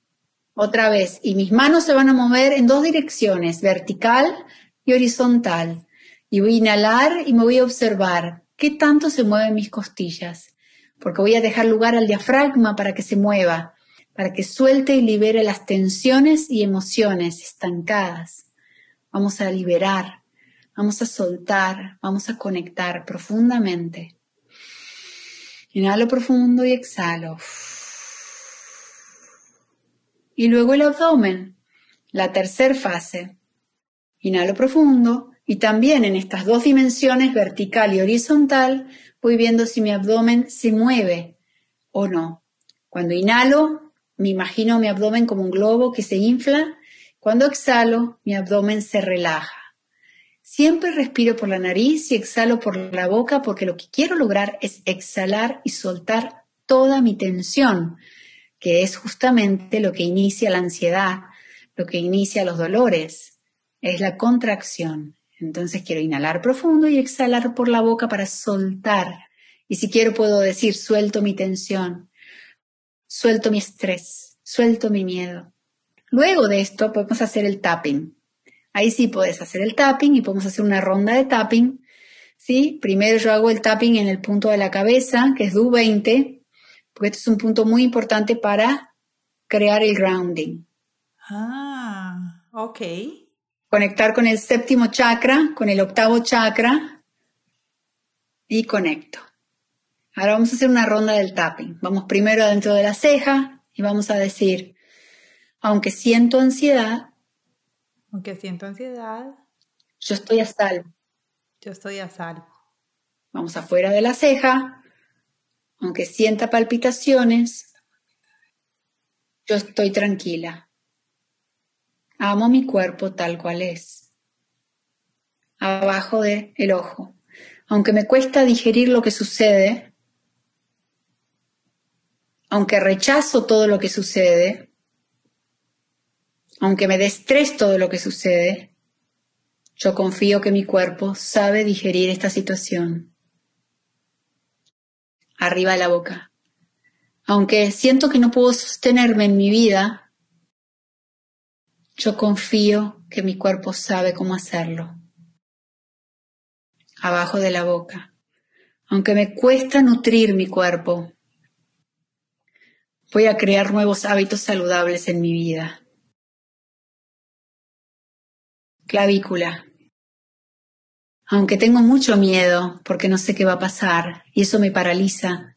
otra vez, y mis manos se van a mover en dos direcciones, vertical y horizontal. Y voy a inhalar y me voy a observar qué tanto se mueven mis costillas, porque voy a dejar lugar al diafragma para que se mueva, para que suelte y libere las tensiones y emociones estancadas. Vamos a liberar, vamos a soltar, vamos a conectar profundamente. Inhalo profundo y exhalo. Y luego el abdomen, la tercera fase. Inhalo profundo y también en estas dos dimensiones, vertical y horizontal, voy viendo si mi abdomen se mueve o no. Cuando inhalo, me imagino mi abdomen como un globo que se infla. Cuando exhalo, mi abdomen se relaja. Siempre respiro por la nariz y exhalo por la boca porque lo que quiero lograr es exhalar y soltar toda mi tensión, que es justamente lo que inicia la ansiedad, lo que inicia los dolores, es la contracción. Entonces quiero inhalar profundo y exhalar por la boca para soltar. Y si quiero puedo decir, suelto mi tensión, suelto mi estrés, suelto mi miedo. Luego de esto podemos hacer el tapping. Ahí sí puedes hacer el tapping y podemos hacer una ronda de tapping. ¿sí? Primero yo hago el tapping en el punto de la cabeza, que es DU20, porque este es un punto muy importante para crear el grounding. Ah, ok. Conectar con el séptimo chakra, con el octavo chakra y conecto. Ahora vamos a hacer una ronda del tapping. Vamos primero adentro de la ceja y vamos a decir, aunque siento ansiedad, aunque siento ansiedad, yo estoy a salvo. Yo estoy a salvo. Vamos afuera de la ceja, aunque sienta palpitaciones, yo estoy tranquila. Amo mi cuerpo tal cual es. Abajo del el ojo. Aunque me cuesta digerir lo que sucede, aunque rechazo todo lo que sucede, aunque me dé estrés todo lo que sucede, yo confío que mi cuerpo sabe digerir esta situación arriba de la boca. Aunque siento que no puedo sostenerme en mi vida, yo confío que mi cuerpo sabe cómo hacerlo. abajo de la boca. Aunque me cuesta nutrir mi cuerpo, voy a crear nuevos hábitos saludables en mi vida. Clavícula. Aunque tengo mucho miedo porque no sé qué va a pasar y eso me paraliza,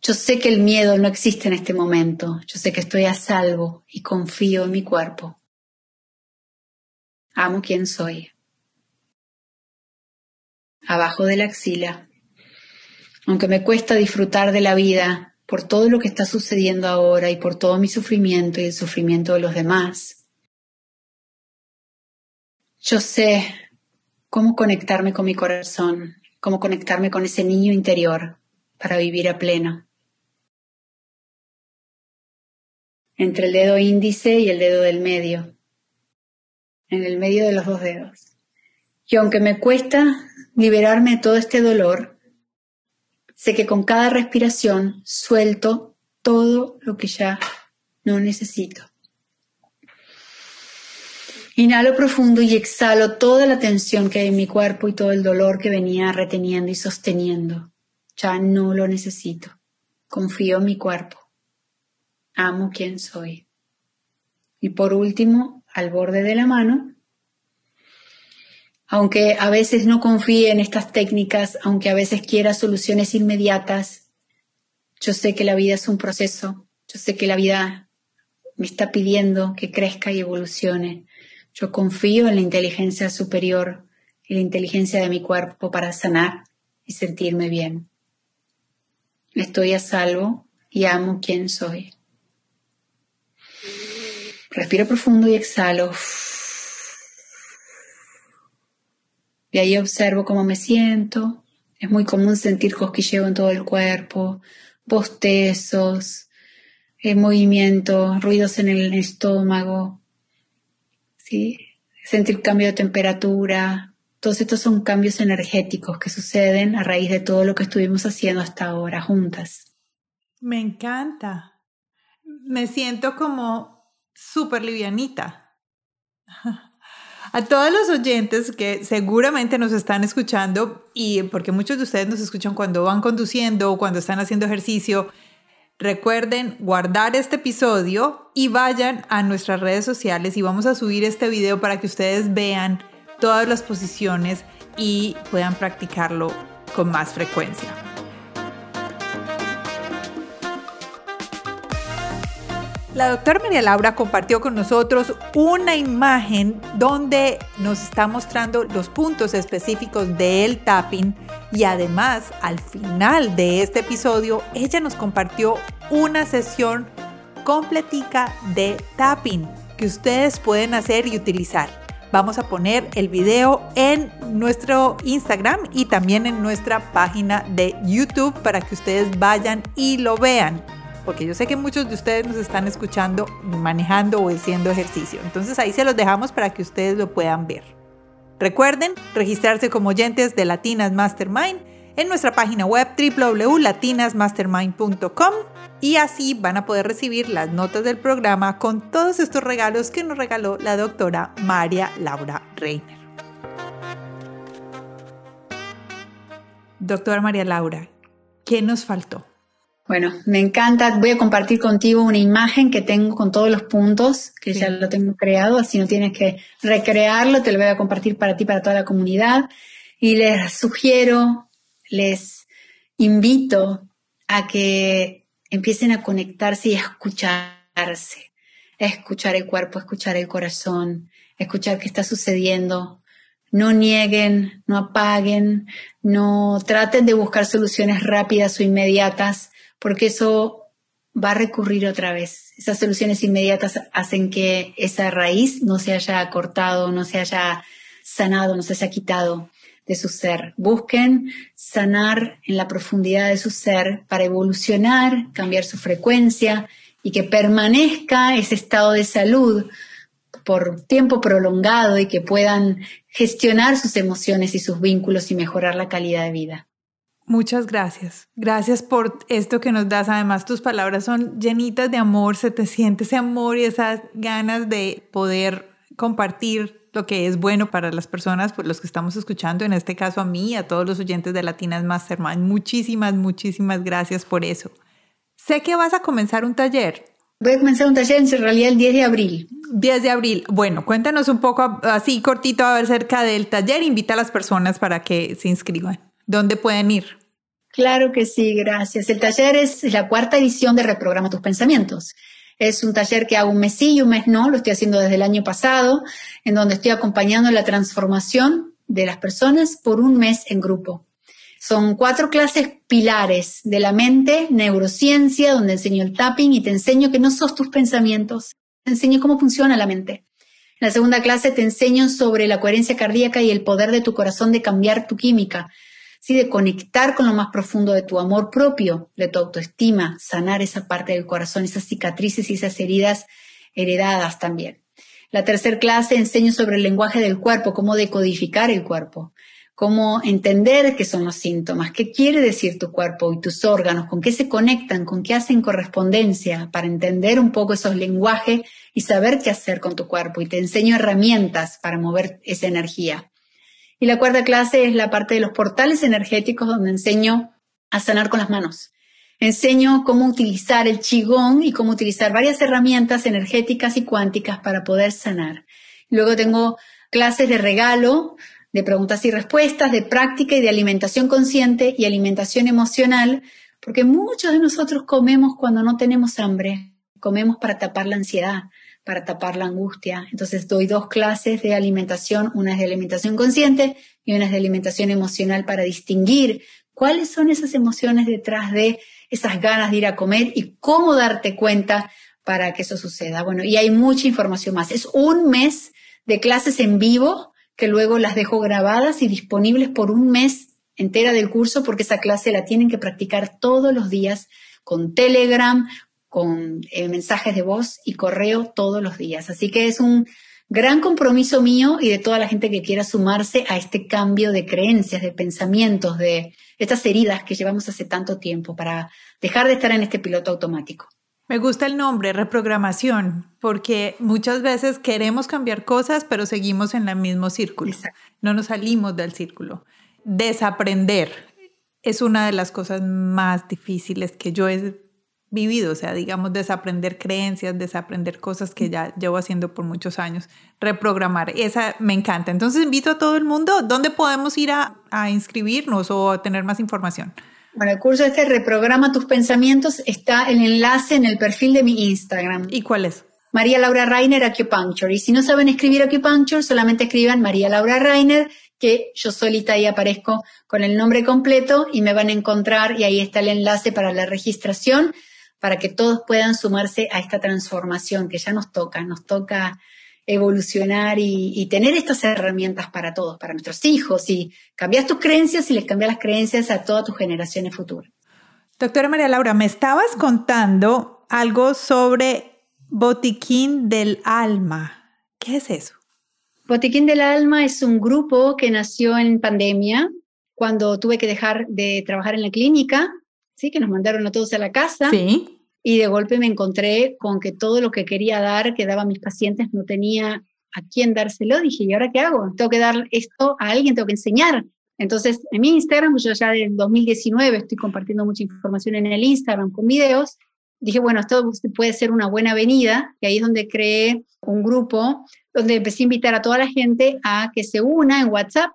yo sé que el miedo no existe en este momento. Yo sé que estoy a salvo y confío en mi cuerpo. Amo quien soy. Abajo de la axila. Aunque me cuesta disfrutar de la vida por todo lo que está sucediendo ahora y por todo mi sufrimiento y el sufrimiento de los demás, yo sé cómo conectarme con mi corazón, cómo conectarme con ese niño interior para vivir a pleno. entre el dedo índice y el dedo del medio, en el medio de los dos dedos. Y aunque me cuesta liberarme de todo este dolor, sé que con cada respiración suelto todo lo que ya no necesito. Inhalo profundo y exhalo toda la tensión que hay en mi cuerpo y todo el dolor que venía reteniendo y sosteniendo. Ya no lo necesito. Confío en mi cuerpo amo quien soy. Y por último, al borde de la mano, aunque a veces no confíe en estas técnicas, aunque a veces quiera soluciones inmediatas, yo sé que la vida es un proceso, yo sé que la vida me está pidiendo que crezca y evolucione. Yo confío en la inteligencia superior y la inteligencia de mi cuerpo para sanar y sentirme bien. Estoy a salvo y amo quien soy. Respiro profundo y exhalo. Y ahí observo cómo me siento. Es muy común sentir cosquilleo en todo el cuerpo, bostezos, eh, movimiento, ruidos en el estómago, ¿sí? sentir cambio de temperatura. Todos estos son cambios energéticos que suceden a raíz de todo lo que estuvimos haciendo hasta ahora juntas. Me encanta. Me siento como súper livianita. [LAUGHS] A todos los oyentes que seguramente nos están escuchando y porque muchos de ustedes nos escuchan cuando van conduciendo o cuando están haciendo ejercicio, recuerden guardar este episodio y vayan a nuestras redes sociales y vamos a subir este video para que ustedes vean todas las posiciones y puedan practicarlo con más frecuencia. La doctora María Laura compartió con nosotros una imagen donde nos está mostrando los puntos específicos del tapping y además al final de este episodio ella nos compartió una sesión completica de tapping que ustedes pueden hacer y utilizar. Vamos a poner el video en nuestro Instagram y también en nuestra página de YouTube para que ustedes vayan y lo vean porque yo sé que muchos de ustedes nos están escuchando manejando o haciendo ejercicio. Entonces ahí se los dejamos para que ustedes lo puedan ver. Recuerden registrarse como oyentes de Latinas Mastermind en nuestra página web www.latinasmastermind.com y así van a poder recibir las notas del programa con todos estos regalos que nos regaló la doctora María Laura Reiner. Doctora María Laura, ¿qué nos faltó? Bueno, me encanta. Voy a compartir contigo una imagen que tengo con todos los puntos, que ya lo tengo creado, así no tienes que recrearlo, te lo voy a compartir para ti, para toda la comunidad. Y les sugiero, les invito a que empiecen a conectarse y a escucharse, a escuchar el cuerpo, a escuchar el corazón, a escuchar qué está sucediendo. No nieguen, no apaguen, no traten de buscar soluciones rápidas o inmediatas porque eso va a recurrir otra vez. Esas soluciones inmediatas hacen que esa raíz no se haya cortado, no se haya sanado, no se haya quitado de su ser. Busquen sanar en la profundidad de su ser para evolucionar, cambiar su frecuencia y que permanezca ese estado de salud por tiempo prolongado y que puedan gestionar sus emociones y sus vínculos y mejorar la calidad de vida. Muchas gracias. Gracias por esto que nos das. Además, tus palabras son llenitas de amor, se te siente ese amor y esas ganas de poder compartir lo que es bueno para las personas, por los que estamos escuchando, en este caso a mí, a todos los oyentes de Latinas Mastermind. Muchísimas, muchísimas gracias por eso. Sé que vas a comenzar un taller. Voy a comenzar un taller en realidad el 10 de abril. 10 de abril. Bueno, cuéntanos un poco así cortito acerca del taller. Invita a las personas para que se inscriban. ¿Dónde pueden ir? Claro que sí, gracias. El taller es la cuarta edición de Reprograma tus pensamientos. Es un taller que hago un mes sí y un mes no, lo estoy haciendo desde el año pasado, en donde estoy acompañando la transformación de las personas por un mes en grupo. Son cuatro clases pilares de la mente, neurociencia, donde enseño el tapping y te enseño que no sos tus pensamientos, te enseño cómo funciona la mente. En la segunda clase te enseño sobre la coherencia cardíaca y el poder de tu corazón de cambiar tu química de conectar con lo más profundo de tu amor propio, de tu autoestima, sanar esa parte del corazón, esas cicatrices y esas heridas heredadas también. La tercera clase enseño sobre el lenguaje del cuerpo, cómo decodificar el cuerpo, cómo entender qué son los síntomas, qué quiere decir tu cuerpo y tus órganos, con qué se conectan, con qué hacen correspondencia, para entender un poco esos lenguajes y saber qué hacer con tu cuerpo. Y te enseño herramientas para mover esa energía. Y la cuarta clase es la parte de los portales energéticos donde enseño a sanar con las manos. Enseño cómo utilizar el chigón y cómo utilizar varias herramientas energéticas y cuánticas para poder sanar. Luego tengo clases de regalo, de preguntas y respuestas, de práctica y de alimentación consciente y alimentación emocional, porque muchos de nosotros comemos cuando no tenemos hambre, comemos para tapar la ansiedad, para tapar la angustia. Entonces doy dos clases de alimentación, una es de alimentación consciente y una es de alimentación emocional para distinguir cuáles son esas emociones detrás de esas ganas de ir a comer y cómo darte cuenta para que eso suceda. Bueno, y hay mucha información más. Es un mes de clases en vivo que luego las dejo grabadas y disponibles por un mes entera del curso porque esa clase la tienen que practicar todos los días con Telegram, con eh, mensajes de voz y correo todos los días. Así que es un gran compromiso mío y de toda la gente que quiera sumarse a este cambio de creencias, de pensamientos, de estas heridas que llevamos hace tanto tiempo para dejar de estar en este piloto automático. Me gusta el nombre, reprogramación, porque muchas veces queremos cambiar cosas, pero seguimos en el mismo círculo. No nos salimos del círculo. Desaprender es una de las cosas más difíciles que yo he vivido, o sea, digamos, desaprender creencias, desaprender cosas que ya llevo haciendo por muchos años, reprogramar, esa me encanta. Entonces invito a todo el mundo, ¿dónde podemos ir a, inscribirnos o a tener más información? Bueno, el curso este Reprograma tus pensamientos está el enlace en el perfil de mi Instagram. ¿Y cuál es? María Laura Rainer Acupuncture. Y si no saben escribir Acupuncture, solamente escriban María Laura Rainer, que yo solita ahí aparezco con el nombre completo y me van a encontrar y ahí está el enlace para la registración para que todos puedan sumarse a esta transformación que ya nos toca, nos toca evolucionar y, tener estas herramientas para todos, para nuestros hijos, y cambiar tus creencias y les cambias las creencias a todas tus generaciones futuras. Doctora María Laura, me estabas contando algo sobre Botiquín del Alma. ¿Qué es eso? Botiquín del Alma es un grupo que nació en pandemia, cuando tuve que dejar de trabajar en la clínica ¿sí? que nos mandaron a todos a la casa. Sí. Y de golpe me encontré con que todo lo que quería dar, que daba a mis pacientes, no tenía a quién dárselo. Dije, ¿y ahora qué hago? Tengo que dar esto a alguien, tengo que enseñar. Entonces, en mi Instagram, yo ya en 2019 estoy compartiendo mucha información en el Instagram con videos. Dije, bueno, esto puede ser una buena avenida, y ahí es donde creé un grupo donde empecé a invitar a toda la gente a que se una en WhatsApp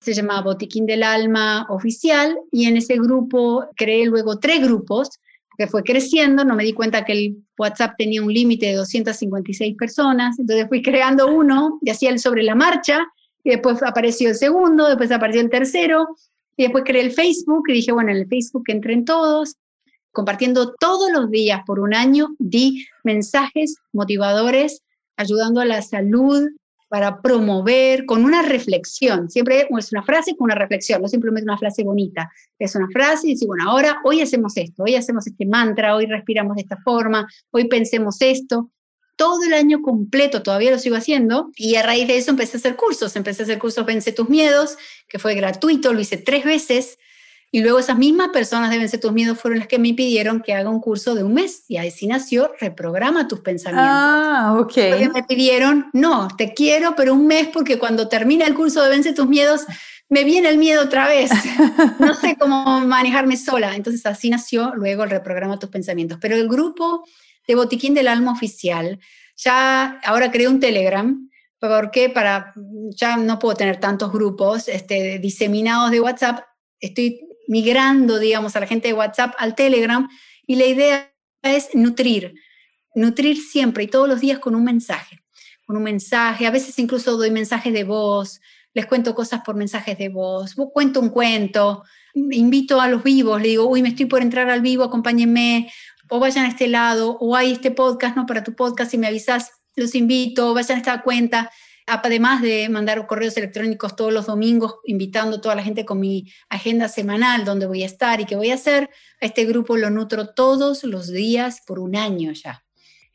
se llamaba Botiquín del Alma Oficial, y en ese grupo creé luego tres grupos, que fue creciendo, no me di cuenta que el WhatsApp tenía un límite de 256 personas, entonces fui creando uno y hacía el sobre la marcha, y después apareció el segundo, después apareció el tercero, y después creé el Facebook y dije, bueno, en el Facebook entren todos, compartiendo todos los días por un año, di mensajes motivadores, ayudando a la salud para promover con una reflexión. Siempre es una frase con una reflexión, no simplemente una frase bonita. Es una frase y dice, bueno, ahora, hoy hacemos esto, hoy hacemos este mantra, hoy respiramos de esta forma, hoy pensemos esto. Todo el año completo todavía lo sigo haciendo y a raíz de eso empecé a hacer cursos. Empecé a hacer cursos Vence tus miedos, que fue gratuito, lo hice tres veces Y luego esas mismas personas deben ser tus miedos fueron las que me pidieron que haga un curso de un mes. Y así nació Reprograma tus pensamientos. Ah, ok. Porque me pidieron, no, te quiero, pero un mes porque cuando termina el curso de Vence tus miedos, me viene el miedo otra vez. [LAUGHS] No sé cómo manejarme sola. Entonces así nació luego el Reprograma tus pensamientos. Pero el grupo de Botiquín del Alma Oficial, ya ahora creé un Telegram porque para, ya no puedo tener tantos grupos este, diseminados de WhatsApp, estoy migrando, digamos, a la gente de WhatsApp al Telegram y la idea es nutrir, nutrir siempre y todos los días con un mensaje, con un mensaje, a veces incluso doy mensajes de voz, les cuento cosas por mensajes de voz, cuento un cuento, invito a los vivos, le digo, uy, me estoy por entrar al vivo, acompáñenme, o vayan a este lado, o hay este podcast, no para tu podcast, y me avisas, los invito, vayan a esta cuenta además de mandar correos electrónicos todos los domingos, invitando a toda la gente con mi agenda semanal, donde voy a estar y qué voy a hacer, a este grupo lo nutro todos los días por un año ya.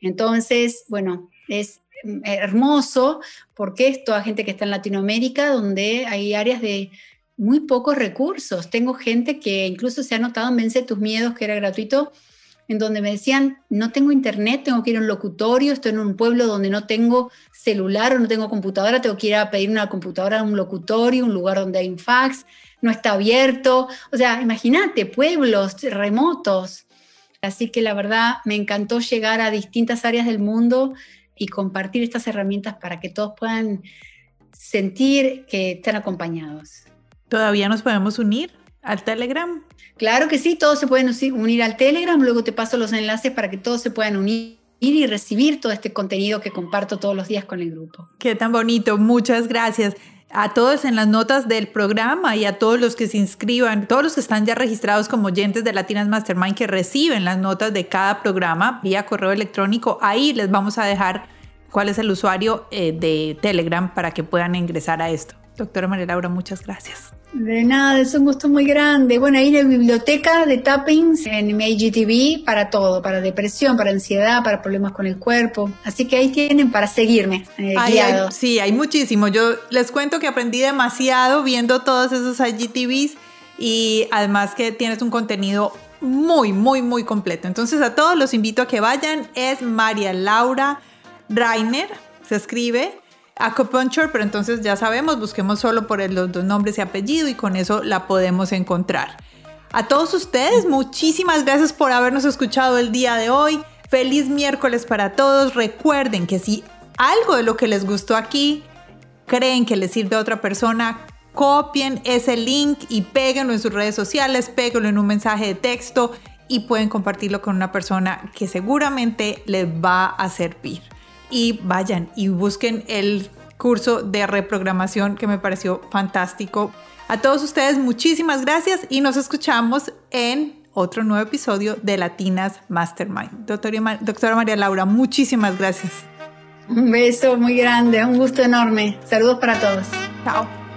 Entonces, bueno, es hermoso porque es toda gente que está en Latinoamérica, donde hay áreas de muy pocos recursos. Tengo gente que incluso se ha notado en Vence tus miedos, que era gratuito, en donde me decían, no tengo internet, tengo que ir a un locutorio, estoy en un pueblo donde no tengo celular o no tengo computadora, tengo que ir a pedir una computadora a un locutorio, un lugar donde hay un fax, no está abierto. O sea, imagínate, pueblos remotos. Así que la verdad me encantó llegar a distintas áreas del mundo y compartir estas herramientas para que todos puedan sentir que están acompañados. ¿Todavía nos podemos unir al Telegram? Claro que sí, todos se pueden unir al Telegram, luego te paso los enlaces para que todos se puedan unir y recibir todo este contenido que comparto todos los días con el grupo. Qué tan bonito, muchas gracias. A todos en las notas del programa y a todos los que se inscriban, todos los que están ya registrados como oyentes de Latinas Mastermind que reciben las notas de cada programa vía correo electrónico, ahí les vamos a dejar cuál es el usuario eh, de Telegram para que puedan ingresar a esto. Doctora María Laura, muchas gracias. De nada, es un gusto muy grande. Bueno, ahí en la biblioteca de Tappings, en mi IGTV, para todo, para depresión, para ansiedad, para problemas con el cuerpo. Así que ahí tienen para seguirme. Eh, sí, hay muchísimo. Yo les cuento que aprendí demasiado viendo todos esos IGTVs y además que tienes un contenido muy, muy, muy completo. Entonces a todos los invito a que vayan. Es María Laura Rainer, se escribe acupuncture, pero entonces ya sabemos, busquemos solo por los dos nombres y apellido y con eso la podemos encontrar. A todos ustedes, muchísimas gracias por habernos escuchado el día de hoy. Feliz miércoles para todos. Recuerden que si algo de lo que les gustó aquí creen que les sirve a otra persona, copien ese link y péguenlo en sus redes sociales, péguenlo en un mensaje de texto y pueden compartirlo con una persona que seguramente les va a servir y vayan y busquen el curso de reprogramación que me pareció fantástico. A todos ustedes muchísimas gracias y nos escuchamos en otro nuevo episodio de Latinas Mastermind. Doctora, doctora María Laura, muchísimas gracias. Un beso muy grande, un gusto enorme. Saludos para todos. Chao.